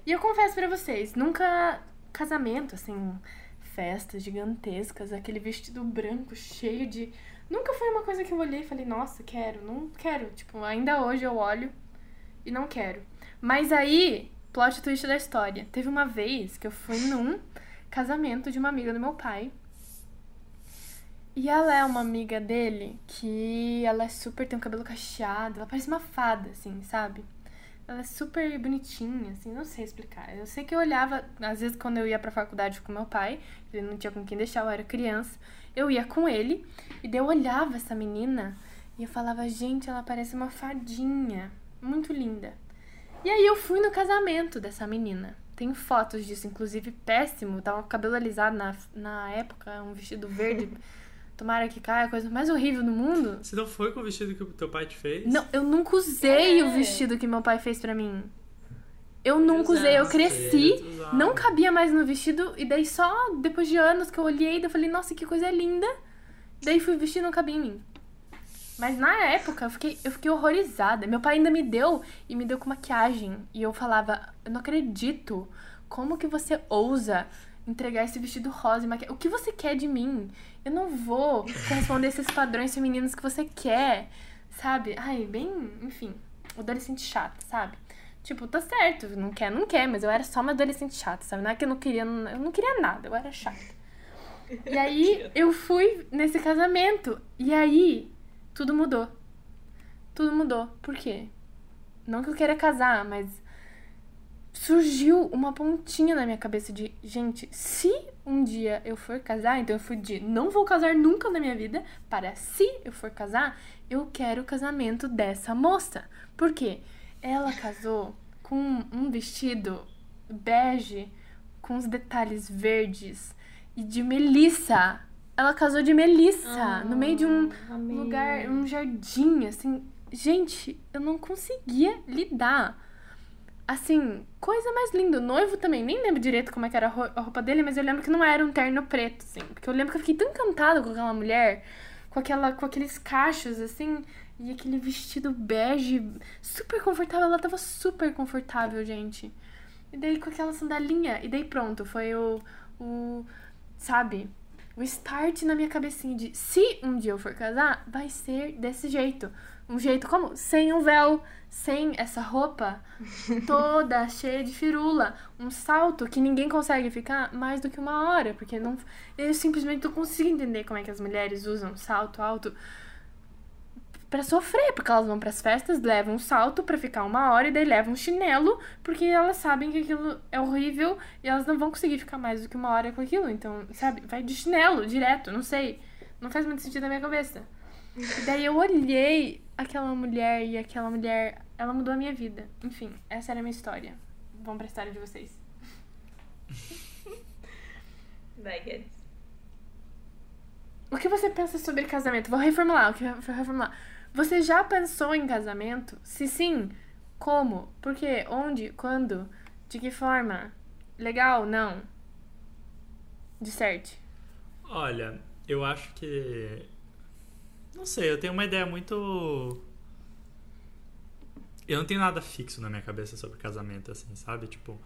E eu confesso para vocês, nunca casamento, assim, festas gigantescas, aquele vestido branco cheio de. Nunca foi uma coisa que eu olhei e falei, nossa, quero, não quero. Tipo, ainda hoje eu olho e não quero. Mas aí, plot twist da história. Teve uma vez que eu fui num casamento de uma amiga do meu pai. E ela é uma amiga dele que ela é super, tem um cabelo cacheado, ela parece uma fada, assim, sabe? Ela é super bonitinha, assim, não sei explicar. Eu sei que eu olhava, às vezes quando eu ia pra faculdade com meu pai, ele não tinha com quem deixar, eu era criança, eu ia com ele, e daí eu olhava essa menina e eu falava, gente, ela parece uma fadinha, muito linda. E aí eu fui no casamento dessa menina. Tem fotos disso, inclusive péssimo, tava com o cabelo alisado na, na época, um vestido verde. Tomara que caia, a coisa mais horrível do mundo. Você não foi com o vestido que o teu pai te fez? Não, eu nunca usei É. o vestido que meu pai fez pra mim. Eu nunca usei, eu cresci, não cabia mais no vestido, e daí só depois de anos que eu olhei, daí eu falei, nossa, que coisa linda. Daí fui vestir e não cabia em mim. Mas na época eu fiquei, eu fiquei horrorizada. Meu pai ainda me deu e me deu com maquiagem. E eu falava, eu não acredito. Como que você ousa entregar esse vestido rosa e maquiagem? O que você quer de mim? Eu não vou corresponder esses padrões femininos que você quer. Sabe? Ai, bem, enfim, adolescente chata, sabe? Tipo, tá certo, não quer, não quer, mas eu era só uma adolescente chata, sabe? Não é que eu não queria, eu não queria nada, eu era chata. E aí eu fui nesse casamento. E aí tudo mudou. Tudo mudou. Por quê? Não que eu queira casar, mas surgiu uma pontinha na minha cabeça de, gente, se um dia eu for casar, então eu fui de não vou casar nunca na minha vida, para se eu for casar, eu quero o casamento dessa moça. Por quê? Ela casou com um vestido bege com os detalhes verdes e de melissa. Ela casou de melissa no meio de um amei. lugar, um jardim, assim. Gente, eu não conseguia lidar. Assim, coisa mais linda. O noivo também, nem lembro direito como é que era a roupa dele, mas eu lembro que não era um terno preto, assim. Porque eu lembro que eu fiquei tão encantada com aquela mulher, com, aquela, com aqueles cachos, assim, e aquele vestido bege, super confortável. Ela tava super confortável, gente. E daí com aquela sandalinha, e daí pronto, foi o. o sabe? O start na minha cabecinha de se um dia eu for casar, vai ser desse jeito. Um jeito como? Sem um véu, sem essa roupa toda cheia de firula. Um salto que ninguém consegue ficar mais do que uma hora. Porque não. Eu simplesmente não consigo entender como é que as mulheres usam salto alto pra sofrer, porque elas vão pras festas, levam um salto pra ficar uma hora e daí levam um chinelo, porque elas sabem que aquilo é horrível e elas não vão conseguir ficar mais do que uma hora com aquilo. Então, sabe, vai de chinelo direto, não sei. Não faz muito sentido na minha cabeça. E daí eu olhei aquela mulher e aquela mulher, ela mudou a minha vida. Enfim, essa era a minha história. Vamos pra história de vocês. Vai, Guedes. O que você pensa sobre casamento? Vou reformular, o que vou reformular. Você já pensou em casamento? Se sim, como? Por quê? Onde? Quando? De que forma? Legal? Não? Disserte. Olha, eu acho que. Não sei, eu tenho uma ideia muito. Eu não tenho nada fixo na minha cabeça sobre casamento, assim, sabe? Tipo.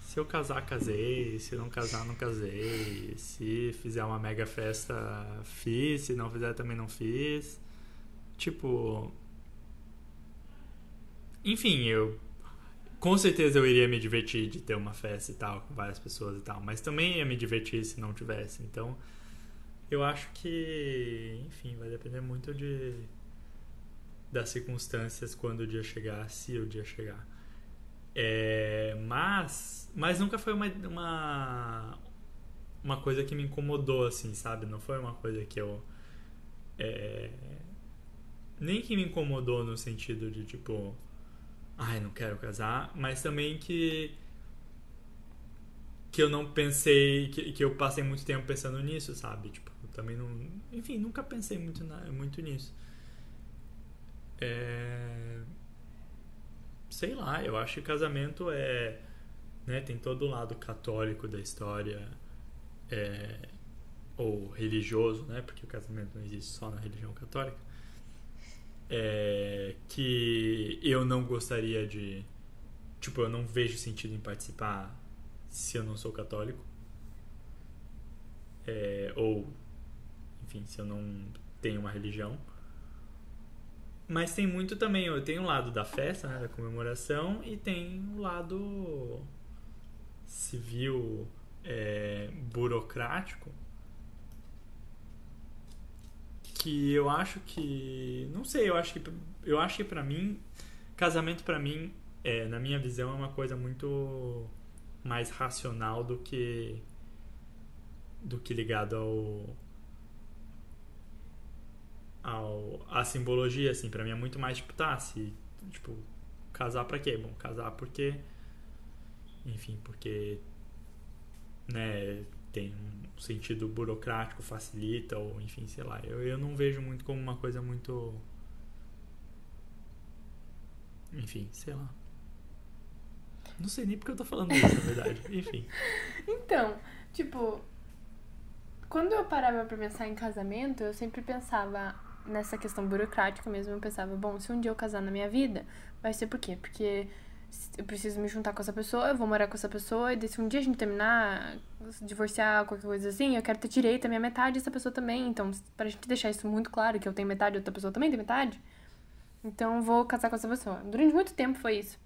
Se eu casar, casei. Se não casar, não casei. Se fizer uma mega festa, fiz. Se não fizer, também não fiz. Tipo. Enfim, eu. Com certeza eu iria me divertir de ter uma festa e tal, com várias pessoas e tal. Mas também ia me divertir se não tivesse. Então. Eu acho que, enfim, vai depender muito de das circunstâncias quando o dia chegar, se o dia chegar. É, mas, mas nunca foi uma, uma uma coisa que me incomodou assim, sabe? Não foi uma coisa que eu é, nem que me incomodou no sentido de tipo, ai, não quero casar, mas também que que eu não pensei, que, que eu passei muito tempo pensando nisso, sabe? Tipo, também não. Enfim, nunca pensei muito, na, muito nisso. É, sei lá, eu acho que casamento é. Né, tem todo o lado católico da história. É, ou religioso, né? Porque o casamento não existe só na religião católica. É, que eu não gostaria de. Tipo, eu não vejo sentido em participar se eu não sou católico. É, ou, enfim, se eu não tenho uma religião. Mas tem muito também, eu tenho o lado da festa, né, da comemoração, e tem o lado civil, é, burocrático, que eu acho que, não sei, eu acho que, eu acho que para mim, casamento para mim, é, na minha visão, é uma coisa muito mais racional do que do que ligado ao ao a simbologia assim. Para mim é muito mais tipo tá se tipo casar para quê? Bom casar porque enfim porque né tem um sentido burocrático facilita ou enfim sei lá eu, eu não vejo muito como uma coisa muito enfim sei lá não sei nem porque eu tô falando isso, na verdade. Enfim. Então, tipo, quando eu parava pra pensar em casamento, eu sempre pensava nessa questão burocrática mesmo. Eu pensava, bom, se um dia eu casar na minha vida, vai ser por quê? Porque eu preciso me juntar com essa pessoa, eu vou morar com essa pessoa, e se um dia a gente terminar, divorciar, qualquer coisa assim, eu quero ter direito à minha metade e essa pessoa também. Então, pra gente deixar isso muito claro, que eu tenho metade e outra pessoa também tem metade, então vou casar com essa pessoa. Durante muito tempo foi isso.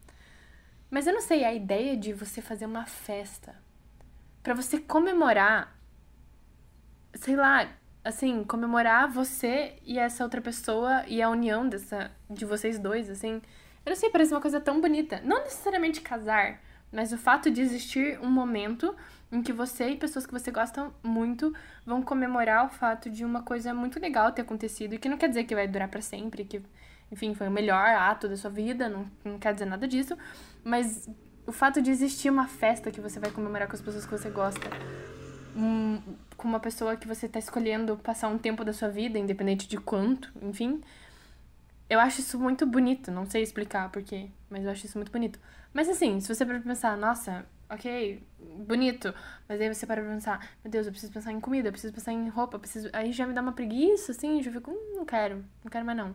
Mas eu não sei, a ideia de você fazer uma festa para você comemorar, sei lá, assim, comemorar você e essa outra pessoa e a união dessa de vocês dois, assim. Eu não sei, parece uma coisa tão bonita. Não necessariamente casar, mas o fato de existir um momento em que você e pessoas que você gosta muito vão comemorar o fato de uma coisa muito legal ter acontecido e que não quer dizer que vai durar para sempre, que enfim, foi o melhor ato da sua vida, não, não quer dizer nada disso, mas o fato de existir uma festa que você vai comemorar com as pessoas que você gosta, um, com uma pessoa que você está escolhendo passar um tempo da sua vida, independente de quanto, enfim, eu acho isso muito bonito, não sei explicar porquê, mas eu acho isso muito bonito. Mas assim, se você para pensar, nossa, ok, bonito, mas aí você para pra pensar, meu Deus, eu preciso pensar em comida, eu preciso pensar em roupa, preciso. Aí já me dá uma preguiça, assim, já fico, hum, não quero, não quero mais não.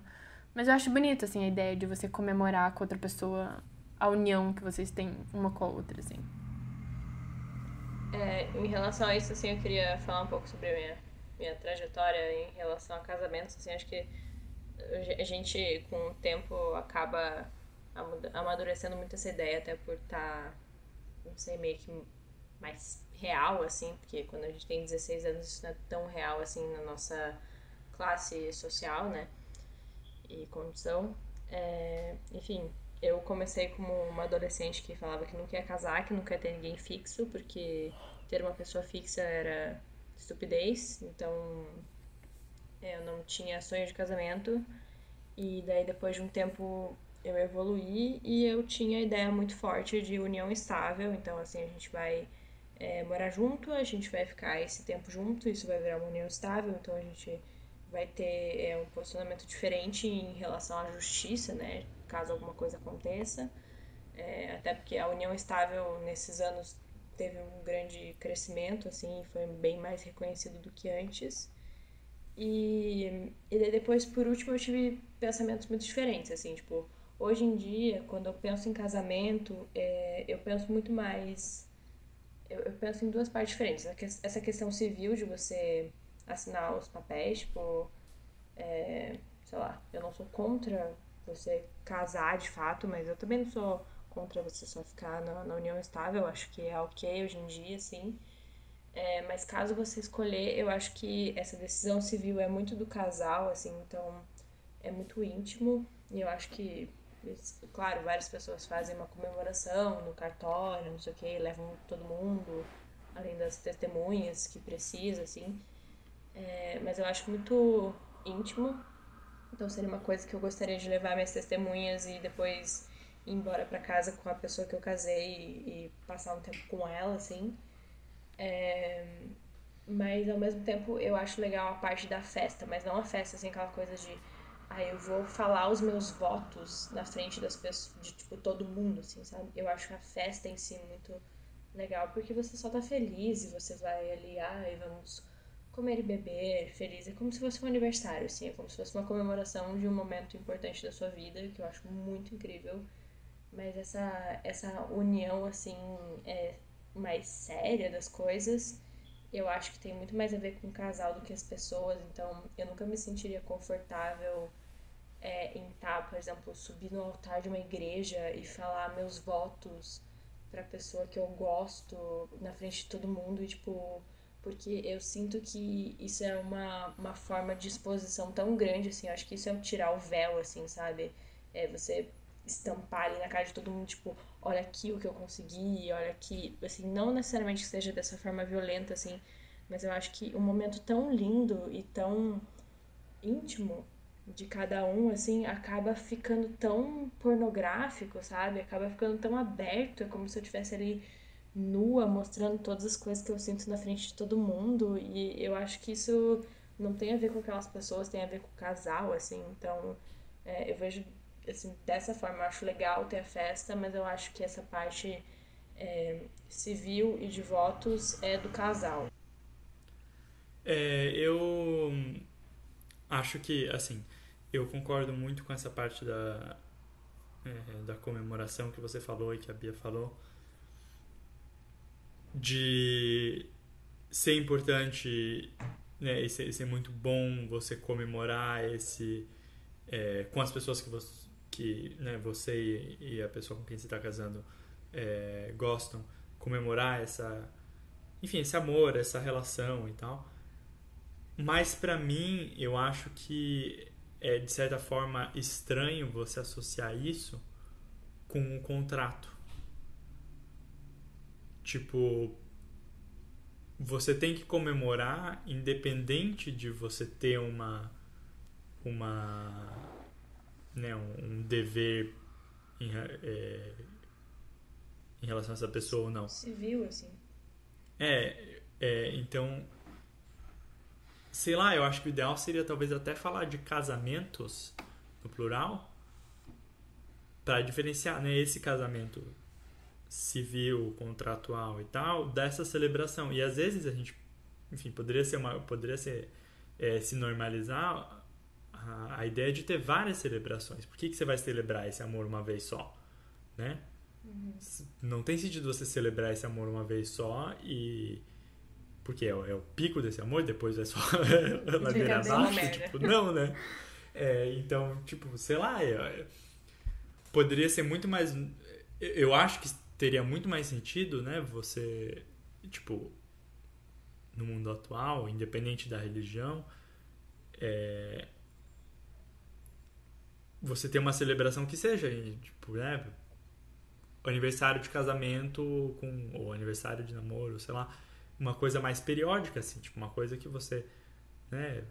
Mas eu acho bonito, assim, a ideia de você comemorar com outra pessoa a união que vocês têm uma com a outra, assim. É, em relação a isso, assim, eu queria falar um pouco sobre a minha, minha trajetória em relação a casamentos, assim, acho que a gente, com o tempo, acaba amadurecendo muito essa ideia, até por estar, tá, não sei, meio que mais real, assim, porque quando a gente tem 16 anos isso não é tão real, assim, na nossa classe social, né? e condição. É, enfim, eu comecei como uma adolescente que falava que não quer casar, que não quer ter ninguém fixo, porque ter uma pessoa fixa era estupidez, então eu não tinha sonho de casamento. E daí depois de um tempo eu evoluí e eu tinha a ideia muito forte de união estável, então assim a gente vai é, morar junto, a gente vai ficar esse tempo junto, isso vai virar uma união estável, então a gente vai ter é, um posicionamento diferente em relação à justiça, né? Caso alguma coisa aconteça. É, até porque a união estável nesses anos teve um grande crescimento, assim, foi bem mais reconhecido do que antes. E, e depois, por último, eu tive pensamentos muito diferentes, assim, tipo, hoje em dia, quando eu penso em casamento, é, eu penso muito mais. Eu, eu penso em duas partes diferentes. Essa questão civil de você assinar os papéis, tipo, é, sei lá, eu não sou contra você casar de fato, mas eu também não sou contra você só ficar na, na união estável, acho que é ok hoje em dia, sim. É, mas caso você escolher, eu acho que essa decisão civil é muito do casal, assim, então é muito íntimo. E eu acho que, claro, várias pessoas fazem uma comemoração no cartório, não sei o que, levam todo mundo, além das testemunhas que precisa, assim. É, mas eu acho muito íntimo. Então seria uma coisa que eu gostaria de levar minhas testemunhas e depois ir embora para casa com a pessoa que eu casei e, e passar um tempo com ela, assim. É, mas ao mesmo tempo eu acho legal a parte da festa, mas não a festa assim, aquela coisa de ah, eu vou falar os meus votos na frente das pessoas, de tipo todo mundo, assim, sabe? Eu acho a festa em si muito legal, porque você só tá feliz e você vai ali, ah, e vamos comer e beber, feliz. É como se fosse um aniversário, assim, é como se fosse uma comemoração de um momento importante da sua vida, que eu acho muito incrível. Mas essa, essa união, assim, é, mais séria das coisas, eu acho que tem muito mais a ver com o casal do que as pessoas. Então, eu nunca me sentiria confortável é, em estar, por exemplo, subir no altar de uma igreja e falar meus votos para pessoa que eu gosto na frente de todo mundo e tipo porque eu sinto que isso é uma, uma forma de exposição tão grande assim eu acho que isso é tirar o véu assim sabe é você estampar ali na cara de todo mundo, tipo, olha aqui o que eu consegui, olha aqui, assim, não necessariamente que seja dessa forma violenta, assim, mas eu acho que um momento tão lindo e tão íntimo de cada um, assim, acaba ficando tão pornográfico, sabe? Acaba ficando tão aberto, é como se eu estivesse ali nua, mostrando todas as coisas que eu sinto na frente de todo mundo, e eu acho que isso não tem a ver com aquelas pessoas, tem a ver com o casal, assim, então é, eu vejo assim, dessa forma eu acho legal ter a festa, mas eu acho que essa parte é, civil e de votos é do casal. É, eu acho que, assim, eu concordo muito com essa parte da, é, da comemoração que você falou e que a Bia falou, de ser importante né, e ser, ser muito bom você comemorar esse é, com as pessoas que você que né, você e a pessoa com quem você está casando é, gostam, comemorar essa, enfim, esse amor, essa relação e tal. Mas para mim, eu acho que é de certa forma estranho você associar isso com um contrato. Tipo, você tem que comemorar independente de você ter uma uma né, um, um dever em, é, em relação a essa pessoa ou não. Civil, assim. É, é, então, sei lá, eu acho que o ideal seria talvez até falar de casamentos no plural para diferenciar, né, esse casamento civil, contratual e tal dessa celebração. E às vezes a gente, enfim, poderia ser uma, poderia ser é, se normalizar a, a ideia de ter várias celebrações. Por que, que você vai celebrar esse amor uma vez só? Né? Uhum. Não tem sentido você celebrar esse amor uma vez só e. Porque é, é o pico desse amor, depois é só ladeira abaixo. Tipo, não, né? É, então, tipo, sei lá, é, poderia ser muito mais. Eu acho que teria muito mais sentido, né? Você, tipo, no mundo atual, independente da religião, é, você ter uma celebração que seja, tipo, né? Aniversário de casamento com ou aniversário de namoro, sei lá, uma coisa mais periódica assim, tipo uma coisa que você, né,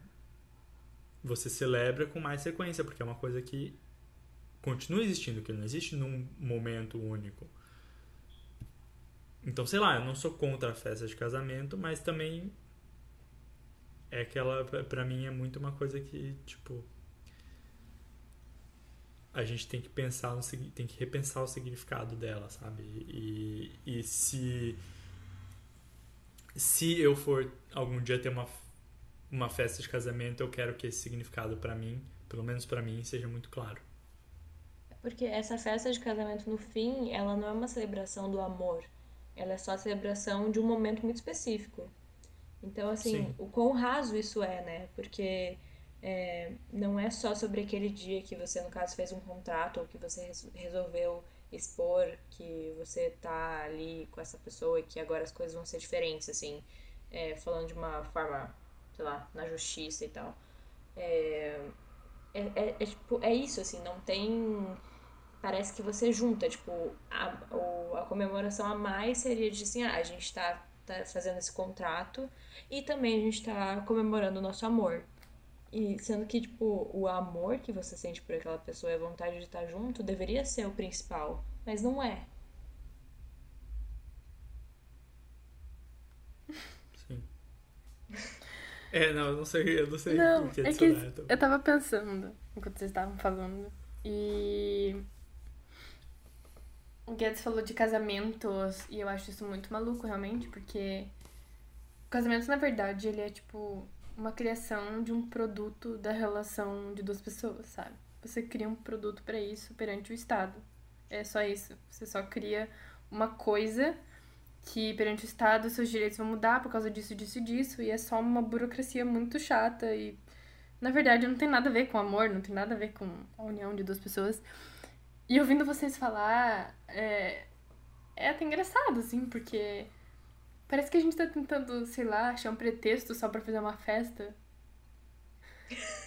você celebra com mais frequência, porque é uma coisa que continua existindo, que não existe num momento único. Então, sei lá, eu não sou contra a festa de casamento, mas também é aquela, para mim é muito uma coisa que, tipo, a gente tem que pensar no, tem que repensar o significado dela, sabe? E, e se se eu for algum dia ter uma uma festa de casamento, eu quero que esse significado para mim, pelo menos para mim, seja muito claro. Porque essa festa de casamento no fim, ela não é uma celebração do amor. Ela é só a celebração de um momento muito específico. Então, assim, Sim. o quão raso isso é, né? Porque é, não é só sobre aquele dia que você, no caso, fez um contrato ou que você resolveu expor que você tá ali com essa pessoa e que agora as coisas vão ser diferentes, assim. é, falando de uma forma, sei lá, na justiça e tal. É, é, é, é, tipo, é isso, assim, não tem. Parece que você junta, tipo, a, a comemoração a mais seria de assim, ah, a gente tá, tá fazendo esse contrato e também a gente tá comemorando o nosso amor. E sendo que, tipo, o amor que você sente por aquela pessoa e a vontade de estar junto deveria ser o principal, mas não é. Sim. É, não, eu não sei, eu não sei Não, o que é que então. eu tava pensando enquanto vocês estavam falando. E. O Guedes falou de casamentos e eu acho isso muito maluco, realmente, porque. O casamento, na verdade, ele é tipo uma criação de um produto da relação de duas pessoas, sabe? Você cria um produto pra isso perante o Estado. É só isso. Você só cria uma coisa que perante o Estado seus direitos vão mudar por causa disso, disso disso, e é só uma burocracia muito chata e na verdade não tem nada a ver com amor, não tem nada a ver com a união de duas pessoas. E ouvindo vocês falar, é, é até engraçado, assim, porque parece que a gente tá tentando, sei lá, achar um pretexto só pra fazer uma festa.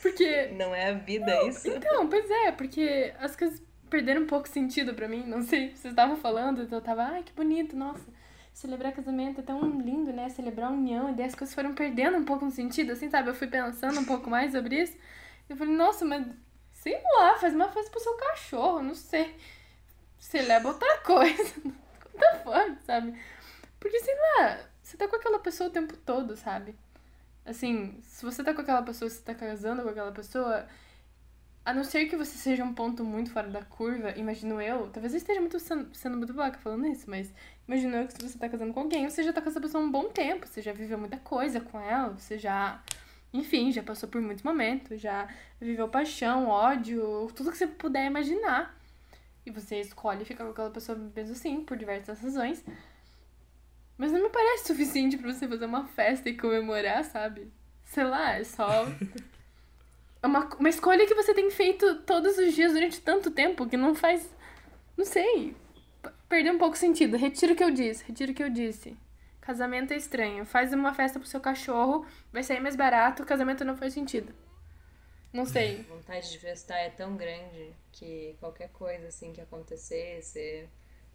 Porque Não é a vida isso? então, pois é, porque as coisas perderam um pouco sentido pra mim. Não sei, vocês estavam falando, então eu tava, ai, que bonito, nossa. Celebrar casamento é tão lindo, né? Celebrar a união. E daí as coisas foram perdendo um pouco no sentido, assim, sabe? Eu fui pensando um pouco mais sobre isso. Eu falei, nossa, mas sei lá, faz uma festa pro seu cachorro, não sei. Celebra outra coisa. The fuck, sabe? Porque, sei lá, você tá com aquela pessoa o tempo todo, sabe? Assim, se você tá com aquela pessoa, se você tá casando com aquela pessoa, a não ser que você seja um ponto muito fora da curva, imagino eu, talvez eu esteja muito sendo, sendo muito vaca falando isso, mas imagino eu que se você tá casando com alguém, você já tá com essa pessoa um bom tempo, você já viveu muita coisa com ela, você já, enfim, já passou por muitos momentos, já viveu paixão, ódio, tudo que você puder imaginar. E você escolhe ficar com aquela pessoa mesmo assim, por diversas razões. Mas não me parece suficiente pra você fazer uma festa e comemorar, sabe? Sei lá, é só. É uma, uma escolha que você tem feito todos os dias durante tanto tempo que não faz. Não sei. Perdeu um pouco o sentido. Retiro o que eu disse. Retiro o que eu disse. Casamento é estranho. Faz uma festa pro seu cachorro, vai sair mais barato. Casamento não faz sentido. Não sei. A vontade de festar é tão grande que qualquer coisa assim que acontecer, você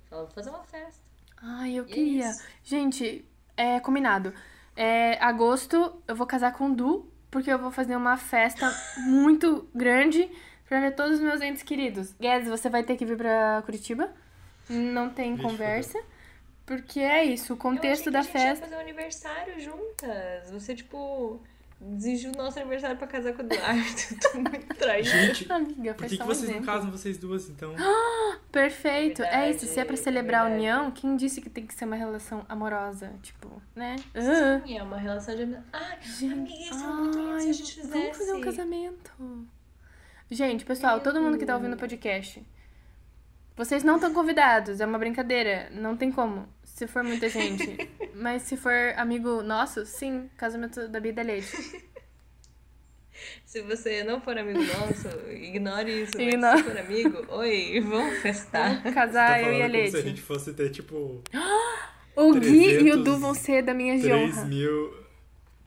fala, vou fazer uma festa. Ai, eu E é queria. isso. Gente, é combinado. É agosto, eu vou casar com o Du, porque eu vou fazer uma festa muito grande pra ver todos os meus entes queridos. Guedes, você vai ter que vir pra Curitiba. Não tem Vixe, conversa. Porque é isso, o contexto eu da achei que a gente festa. ia fazer um aniversário juntas. Você, tipo, desistiu do nosso aniversário pra casar com o Eduardo. Tô muito traída. Gente, Amiga, por que, que um vocês não casam vocês duas, então? Perfeito. é Verdade, isso, se é pra celebrar a verdade. união, quem disse que tem que ser uma relação amorosa? Tipo, né? Ah. Sim, é uma relação de amizade. Ah, Gente, amiga, isso é muito lindo se a gente fizesse. vamos fazer um casamento. Gente, pessoal, todo mundo que tá ouvindo o podcast, vocês não estão convidados, é uma brincadeira, não tem como, se for muita gente. Mas se for amigo nosso, sim, casamento da Bia e da Leite. Se você não for amigo nosso, ignore isso. Ignora. se for amigo, oi, vamos festar. Vamos casar tá eu e a falando como se a Leite. gente fosse ter, tipo, O Gui e o 300, Du vão ser da minha 3 honra. mil...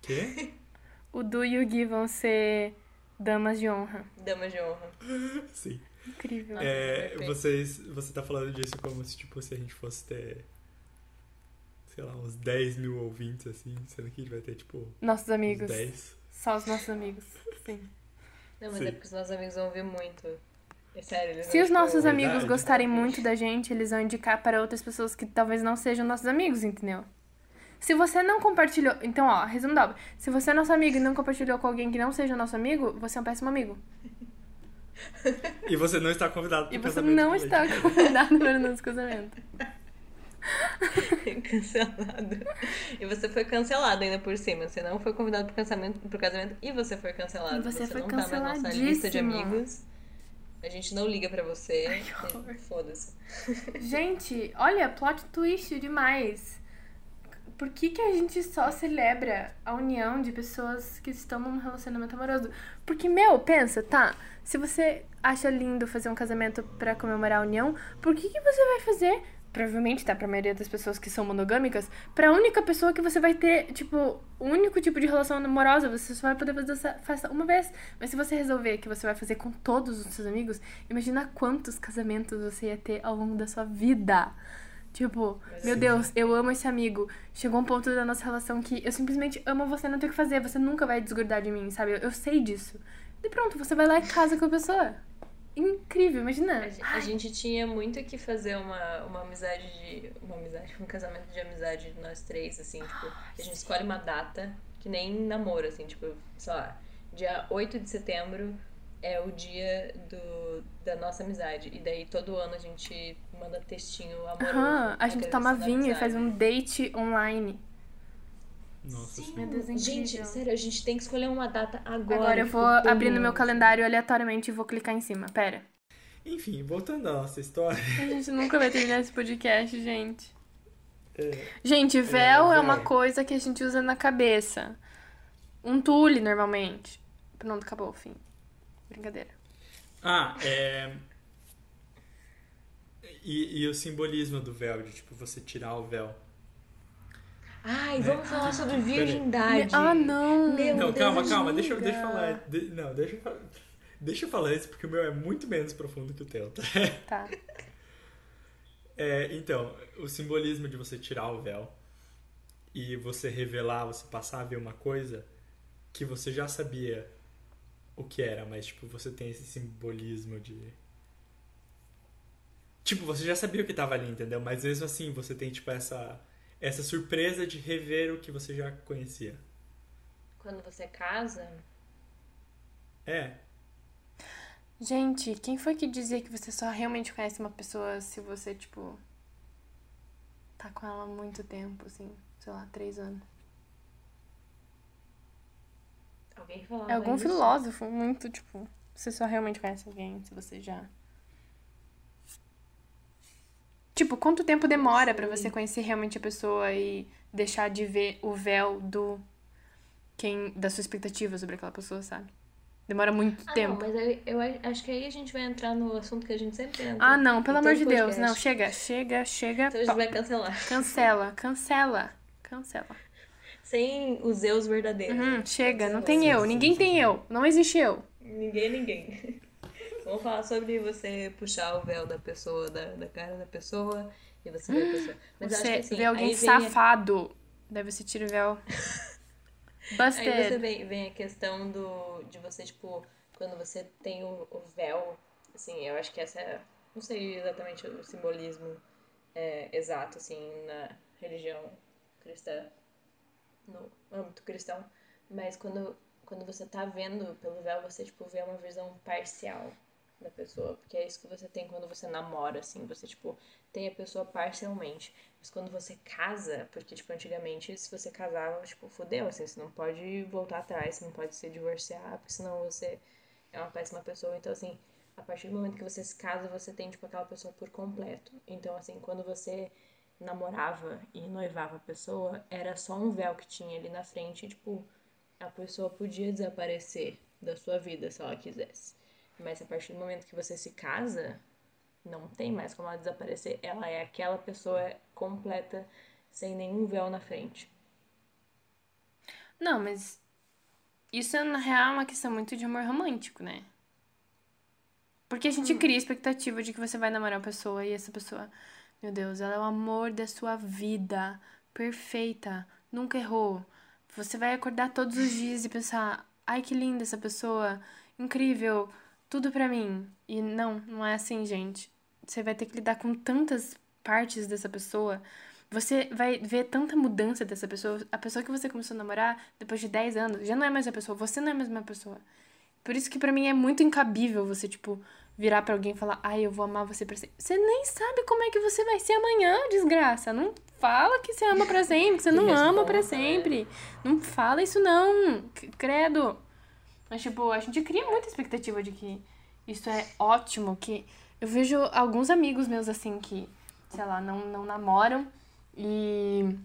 Quê? O Du e o Gui vão ser damas de honra. Dama de honra. Sim. Incrível. É, vocês, você tá falando disso como se, tipo, se a gente fosse ter, sei lá, uns 10 mil ouvintes, assim, sendo que a gente vai ter, tipo, Nossos uns amigos. 10. Só os nossos amigos. Sim. Não, mas Sim. é porque os nossos amigos vão ouvir muito. É sério, eles Se vão, os nossos Verdade. amigos gostarem muito da gente, eles vão indicar para outras pessoas que talvez não sejam nossos amigos, entendeu? Se você não compartilhou. Então, ó, resumo dobro. Se você é nosso amigo e não compartilhou com alguém que não seja nosso amigo, você é um péssimo amigo. E você não está convidado pro E você casamento não com está convidado para o nosso casamento. cancelado. E você foi cancelado ainda por cima. Você não foi convidado pro casamento, pro casamento e você foi cancelado. E você foi não tá na nossa lista de amigos. A gente não liga pra você. Foda-se. Gente, olha, plot twist demais. Por que, que a gente só celebra a união de pessoas que estão num relacionamento amoroso? Porque, meu, pensa, tá? Se você acha lindo fazer um casamento pra comemorar a união, por que, que você vai fazer provavelmente, tá? Pra maioria das pessoas que são monogâmicas, pra única pessoa que você vai ter, tipo, o único tipo de relação amorosa, você só vai poder fazer essa festa uma vez. Mas se você resolver que você vai fazer com todos os seus amigos, imagina quantos casamentos você ia ter ao longo da sua vida. Tipo, meu Deus, eu amo esse amigo. Chegou um ponto da nossa relação que eu simplesmente amo você, não tenho o que fazer, você nunca vai desgrudar de mim, sabe? Eu, eu sei disso. E pronto, você vai lá e casa com a pessoa. Incrível, imagina. A, a gente tinha muito que fazer uma, uma amizade de. Uma amizade, um casamento de amizade de nós três, assim, tipo, a gente escolhe uma data, que nem namoro, assim, tipo, sei lá, dia 8 de setembro é o dia do, da nossa amizade. E daí todo ano a gente manda textinho amoroso. Aham, a gente toma vinho e faz um date online. Nossa Sim, Meu Deus, é gente, sério, a gente tem que escolher uma data agora. Agora eu tipo, vou abrir no meu calendário aleatoriamente e vou clicar em cima. Pera. Enfim, voltando à nossa história. A gente nunca vai terminar esse podcast, gente. é, Gente, véu é, véu. uma coisa que a gente usa na cabeça. Um tule, normalmente. Pronto, acabou o fim. Brincadeira. Ah, é. E, e o simbolismo do véu, de tipo, você tirar o véu. Ai, vamos falar sobre Peraí. virgindade. Ah, não! Meu Não, Deus, calma, calma, deixa, eu- deixa eu falar. de- não, deixa eu falar. Deixa eu falar isso porque o meu é muito menos profundo que o teu, tá? Tá. É, então, o simbolismo de você tirar o véu e você revelar, você passar a ver uma coisa que você já sabia o que era, mas tipo, você tem esse simbolismo de. Tipo, você já sabia o que tava ali, entendeu? Mas mesmo assim, você tem tipo essa essa surpresa de rever o que você já conhecia. Quando você casa, É, Gente, quem foi que dizia que você só realmente conhece uma pessoa se você, tipo. tá com ela há muito tempo, assim? Sei lá, três anos. alguém falava É algum isso? filósofo muito, tipo. Você só realmente conhece alguém se você já. Tipo, quanto tempo demora pra você conhecer realmente a pessoa e deixar de ver o véu do. Quem, da sua expectativa sobre aquela pessoa, sabe? Demora muito Ah, não, tempo. mas eu, eu acho que aí a gente vai entrar no assunto que a gente sempre entra. Ah, não, pelo em amor de Deus. podcast. Não, chega, chega, chega. Então a gente vai cancelar. Cancela, cancela, cancela. Sem os Zeus verdadeiros. Uhum, chega, não tem eu, ninguém tem eu, não existe eu. Ninguém, ninguém. Vamos falar sobre você puxar o véu da pessoa, da, da cara da pessoa, e você ver a pessoa. Mas Você que assim, vê alguém a- safado, daí você tira o véu. Aí você Busted. vem, vem a questão do, de você, tipo, quando você tem o, o véu, assim, eu acho que essa é, não sei exatamente o simbolismo é, exato, assim, na religião cristã, no âmbito cristão, mas quando, quando você tá vendo pelo véu, você, tipo, vê uma visão parcial da pessoa, porque é isso que você tem quando você namora, assim, você, tipo, tem a pessoa parcialmente. Mas quando você casa, porque, tipo, antigamente, se você casava, tipo, fudeu, assim, você não pode voltar atrás, você não pode se divorciar, porque senão você é uma péssima pessoa. Então, assim, a partir do momento que você se casa, você tem, tipo, aquela pessoa por completo. Então, assim, quando você namorava e noivava a pessoa, era só um véu que tinha ali na frente, e, tipo, a pessoa podia desaparecer da sua vida se ela quisesse. Mas a partir do momento que você se casa, não tem mais como ela desaparecer. Ela é aquela pessoa completa, sem nenhum véu na frente. Não, mas isso na real é uma questão muito de amor romântico, né? Porque a gente cria a expectativa de que você vai namorar uma pessoa e essa pessoa, meu Deus, ela é o amor da sua vida, perfeita, nunca errou. Você vai acordar todos os dias e pensar, ai que linda essa pessoa, incrível, tudo pra mim. E não, não é assim, gente. Você vai ter que lidar com tantas partes dessa pessoa. Você vai ver tanta mudança dessa pessoa. A pessoa que você começou a namorar, depois de 10 anos, já não é mais a pessoa. Você não é mais uma pessoa. Por isso que pra mim é muito incabível você, tipo, virar pra alguém e falar, ai, eu vou amar você pra sempre. Você nem sabe como é que você vai ser amanhã, desgraça. Não fala que você ama pra sempre, que você não ama pra responsa, né? sempre. Não fala isso não, credo. Mas, tipo, a gente cria muita expectativa de que isso é ótimo, que... Eu vejo alguns amigos meus, assim, que, sei lá, não, não namoram e...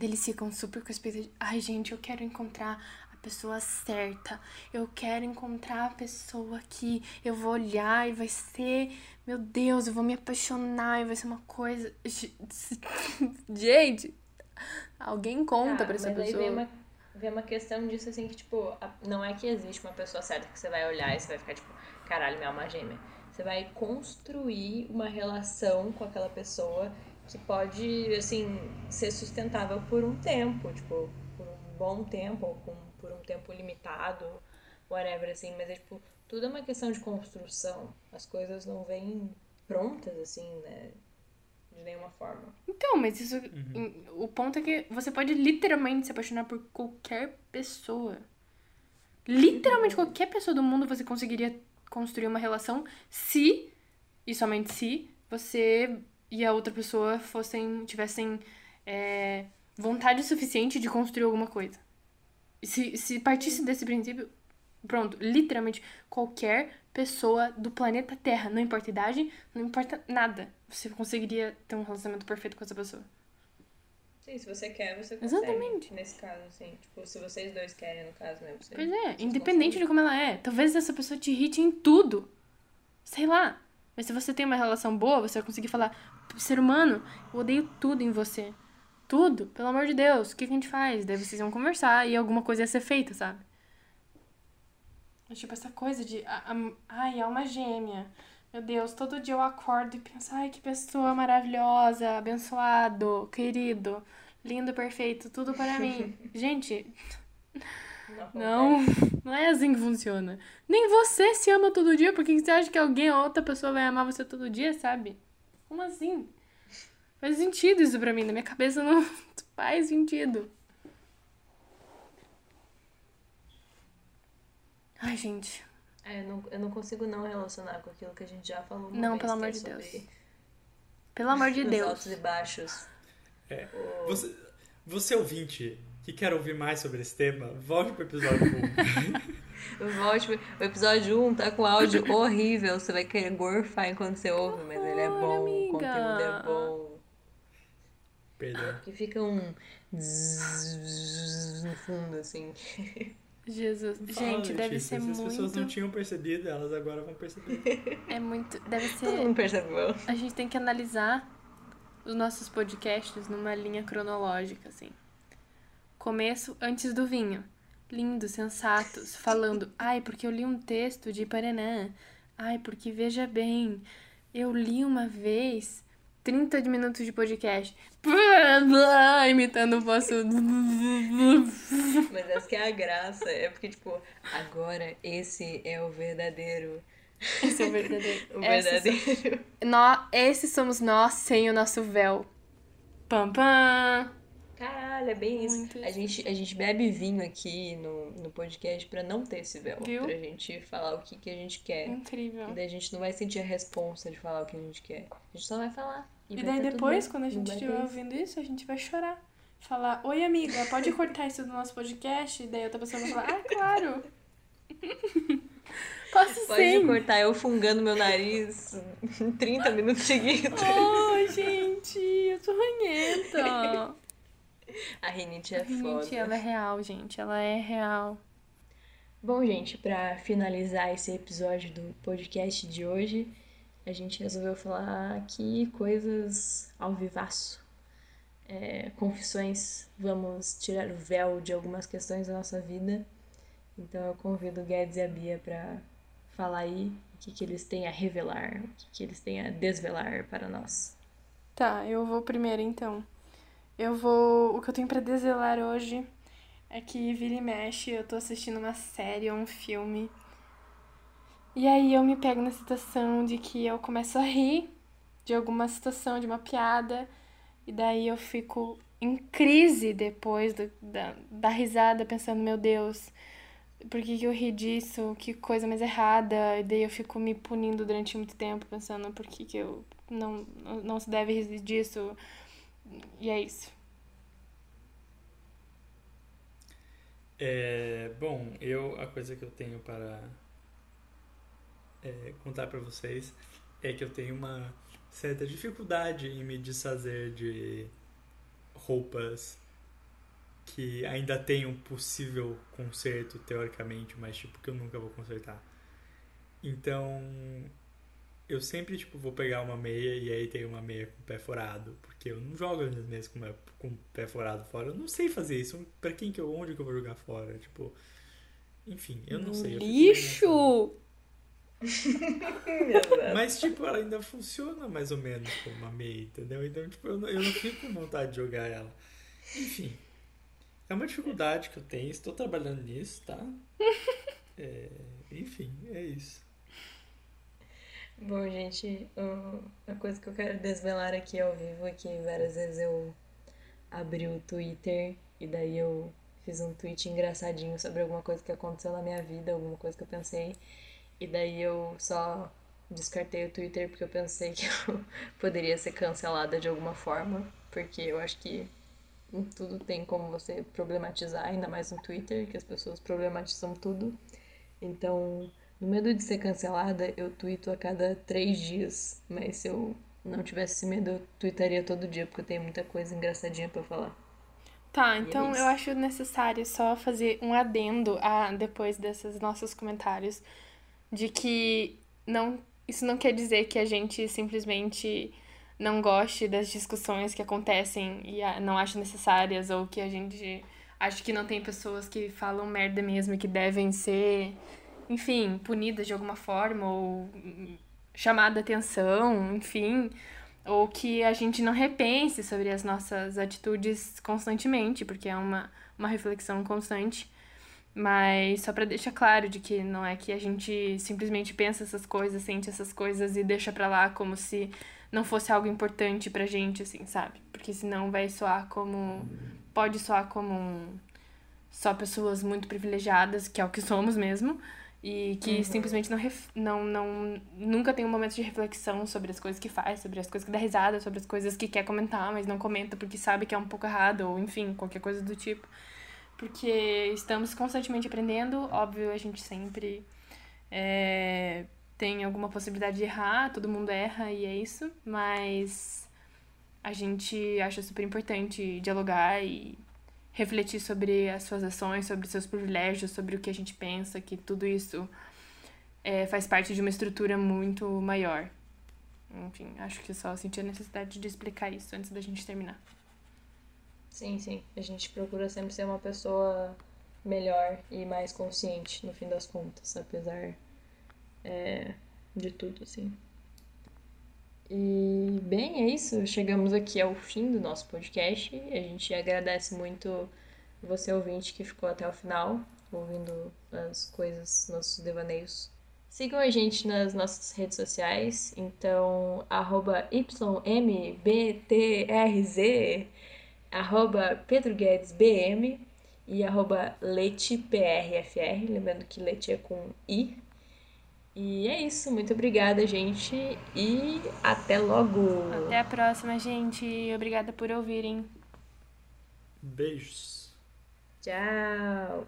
Eles ficam super com a expectativa. Ai, gente, eu quero encontrar a pessoa certa. Eu quero encontrar a pessoa que eu vou olhar e vai ser, meu Deus, eu vou me apaixonar e vai ser uma coisa. Gente, alguém conta Ah, pra essa pessoa. Vem uma, questão disso assim que, tipo, não é que existe uma pessoa certa que você vai olhar e você vai ficar, tipo, caralho, minha alma gêmea. Você vai construir uma relação com aquela pessoa que pode, assim, ser sustentável por um tempo, tipo, por um bom tempo, ou com, por um tempo limitado, whatever, assim, mas é tipo, tudo é uma questão de construção. As coisas não vêm prontas, assim, né? De nenhuma forma. Então, mas isso. em- O ponto é que você pode literalmente se apaixonar por qualquer pessoa. Literalmente qualquer pessoa do mundo você conseguiria construir uma relação se, e somente se, você e a outra pessoa fossem. tivessem é, vontade suficiente de construir alguma coisa. Se, se partisse desse princípio, pronto, literalmente qualquer pessoa do planeta Terra, não importa idade, não importa nada, você conseguiria ter um relacionamento perfeito com essa pessoa. Sim, se você quer, você consegue. Exatamente. Nesse caso, assim. Tipo, se vocês dois querem, no caso, né? Você, Pois é, independente de como ela é. Talvez essa pessoa te irrite em tudo. Sei lá. Mas se você tem uma relação boa, você vai conseguir falar: ser humano, eu odeio tudo em você. Tudo, pelo amor de Deus, o que, que a gente faz? Daí vocês vão conversar e alguma coisa ia ser feita, sabe? Tipo, essa coisa de. a- a- ai, alma gêmea. Meu Deus, todo dia eu acordo e penso: ai, que pessoa maravilhosa, abençoado, querido, lindo, perfeito, tudo para mim. Gente, Não. não, não é assim que funciona. Nem você se ama todo dia, porque você acha que alguém ou outra pessoa vai amar você todo dia, sabe? Como assim? Faz sentido isso pra mim, na minha cabeça não faz sentido. Ai, gente. É, eu não, eu não consigo não relacionar com aquilo que a gente já falou. uma Não, vez, pelo que amor é de Deus. Pelo amor de Os Deus. altos e baixos. É. Você, você ouvinte que quer ouvir mais sobre esse tema, volte pro episódio 1. Volte, o episódio 1 tá com áudio horrível. Você vai querer gorfar enquanto você ouve, mas ele é bom. amiga. O conteúdo é bom. Perdão. Que fica um no fundo, assim. Jesus. Fala, Gente, deve ser Se as pessoas não muito. tinham percebido, elas agora vão perceber. É muito. Deve Todo ser. mundo percebeu. A gente tem que analisar os nossos podcasts numa linha cronológica, assim. Começo antes do vinho. Lindos, sensatos, falando, ai, porque eu li um texto de Paraná. Ai, porque veja bem, eu li uma vez 30 de minutos de podcast. Imitando o vosso. Mas essa que é a graça. É porque, tipo, agora esse é o verdadeiro. Esse é o verdadeiro. O verdadeiro. Nó, esses somos nós sem o nosso véu. Pam, pam. Caralho, é bem isso. Muito A gente, a gente bebe vinho aqui no, no podcast pra não ter esse véu. Viu? Pra gente falar o que, que a gente quer. Incrível. E daí a gente não vai sentir a responsa de falar o que a gente quer. A gente só vai falar. E vai daí tá depois, quando a gente estiver ter- ouvindo isso, a gente vai chorar. Falar, oi amiga, pode cortar isso do nosso podcast? E daí outra pessoa vai falar, ah, claro. Posso Pode sim. cortar eu fungando meu nariz 30 minutos seguidos. Ai, gente, eu sou ranhenta. A rinite é Gente, foda. ela é real, gente. Ela é real. Bom, gente, pra finalizar esse episódio do podcast de hoje, a gente resolveu falar aqui coisas ao vivaço. É, confissões, vamos tirar o véu de algumas questões da nossa vida. Então eu convido o Guedes e a Bia pra falar aí o que, que eles têm a revelar, o que, que eles têm a desvelar para nós. Tá, eu vou primeiro então. Eu vou. O que eu tenho pra desvelar hoje é que vira e mexe, eu tô assistindo uma série ou um filme. E aí eu me pego na situação de que eu começo a rir de alguma situação, de uma piada, e daí eu fico em crise depois do- da, da risada, pensando, meu Deus, por que, que eu ri disso? Que coisa mais errada. E daí eu fico me punindo durante muito tempo, pensando por que, que eu não, não se deve rir disso. E é isso. É, bom, eu a coisa que eu tenho para é, contar para vocês é que eu tenho uma certa dificuldade em me desfazer de roupas que ainda tem um possível conserto, teoricamente, mas tipo, que eu nunca vou consertar. Então, eu sempre, tipo, vou pegar uma meia e aí tem uma meia com o pé furado, porque eu não jogo as minhas meias com, com o pé furado fora. Eu não sei fazer isso. Pra quem que eu, onde que eu vou jogar fora? Tipo, enfim, eu não sei. Eu Lixo! Mas, tipo, ela ainda funciona mais ou menos como uma meia, entendeu? Então, tipo, eu não, eu não fico com vontade de jogar ela. Enfim, é uma dificuldade que eu tenho, estou trabalhando nisso, tá? É, enfim, é isso. Bom, gente, a coisa que eu quero desvelar aqui ao vivo é que várias vezes eu abri o Twitter e daí eu fiz um tweet engraçadinho sobre alguma coisa que aconteceu na minha vida, alguma coisa que eu pensei, e daí eu só descartei o Twitter porque eu pensei que eu poderia ser cancelada de alguma forma, porque eu acho que tudo tem como você problematizar, ainda mais no Twitter, que as pessoas problematizam tudo. Então, no medo de ser cancelada, eu tweeto a cada três dias. Mas se eu não tivesse esse medo, eu tweetaria todo dia, porque eu tenho muita coisa engraçadinha para falar. Tá, então é eu acho necessário só fazer um adendo a, depois desses nossos comentários de que não, isso não quer dizer que a gente simplesmente não goste das discussões que acontecem e não ache necessárias ou que a gente acha que não tem pessoas que falam merda mesmo e que devem ser, enfim, punidas de alguma forma ou chamada atenção, enfim, ou que a gente não repense sobre as nossas atitudes constantemente, porque é uma, uma reflexão constante. Mas só para deixar claro de que não é que a gente simplesmente pensa essas coisas, sente essas coisas e deixa para lá como se não fosse algo importante pra gente, assim, sabe? Porque senão vai soar como. Pode soar como um, só pessoas muito privilegiadas, que é o que somos mesmo, e que uhum. simplesmente não, ref, não, não. Nunca tem um momento de reflexão sobre as coisas que faz, sobre as coisas que dá risada, sobre as coisas que quer comentar, mas não comenta porque sabe que é um pouco errado, ou enfim, qualquer coisa do tipo. Porque estamos constantemente aprendendo, óbvio, a gente sempre. É, tem alguma possibilidade de errar, todo mundo erra e é isso, mas a gente acha super importante dialogar e refletir sobre as suas ações, sobre seus privilégios, sobre o que a gente pensa, que tudo isso é, faz parte de uma estrutura muito maior. Enfim, acho que só senti a necessidade de explicar isso antes da gente terminar. Sim, sim. A gente procura sempre ser uma pessoa melhor e mais consciente, no fim das contas, apesar é, de tudo, assim. E, bem, é isso. Chegamos aqui ao fim do nosso podcast. A gente agradece muito você, ouvinte, que ficou até o final, ouvindo as coisas, nossos devaneios. Sigam a gente nas nossas redes sociais, então, arroba YMBTRZ, arroba PedroGuedesBM e arroba LeitePRFR, lembrando que Leite é com I, e é isso, muito obrigada, gente, e até logo! Até a próxima, gente. Obrigada por ouvirem. Beijos. Tchau!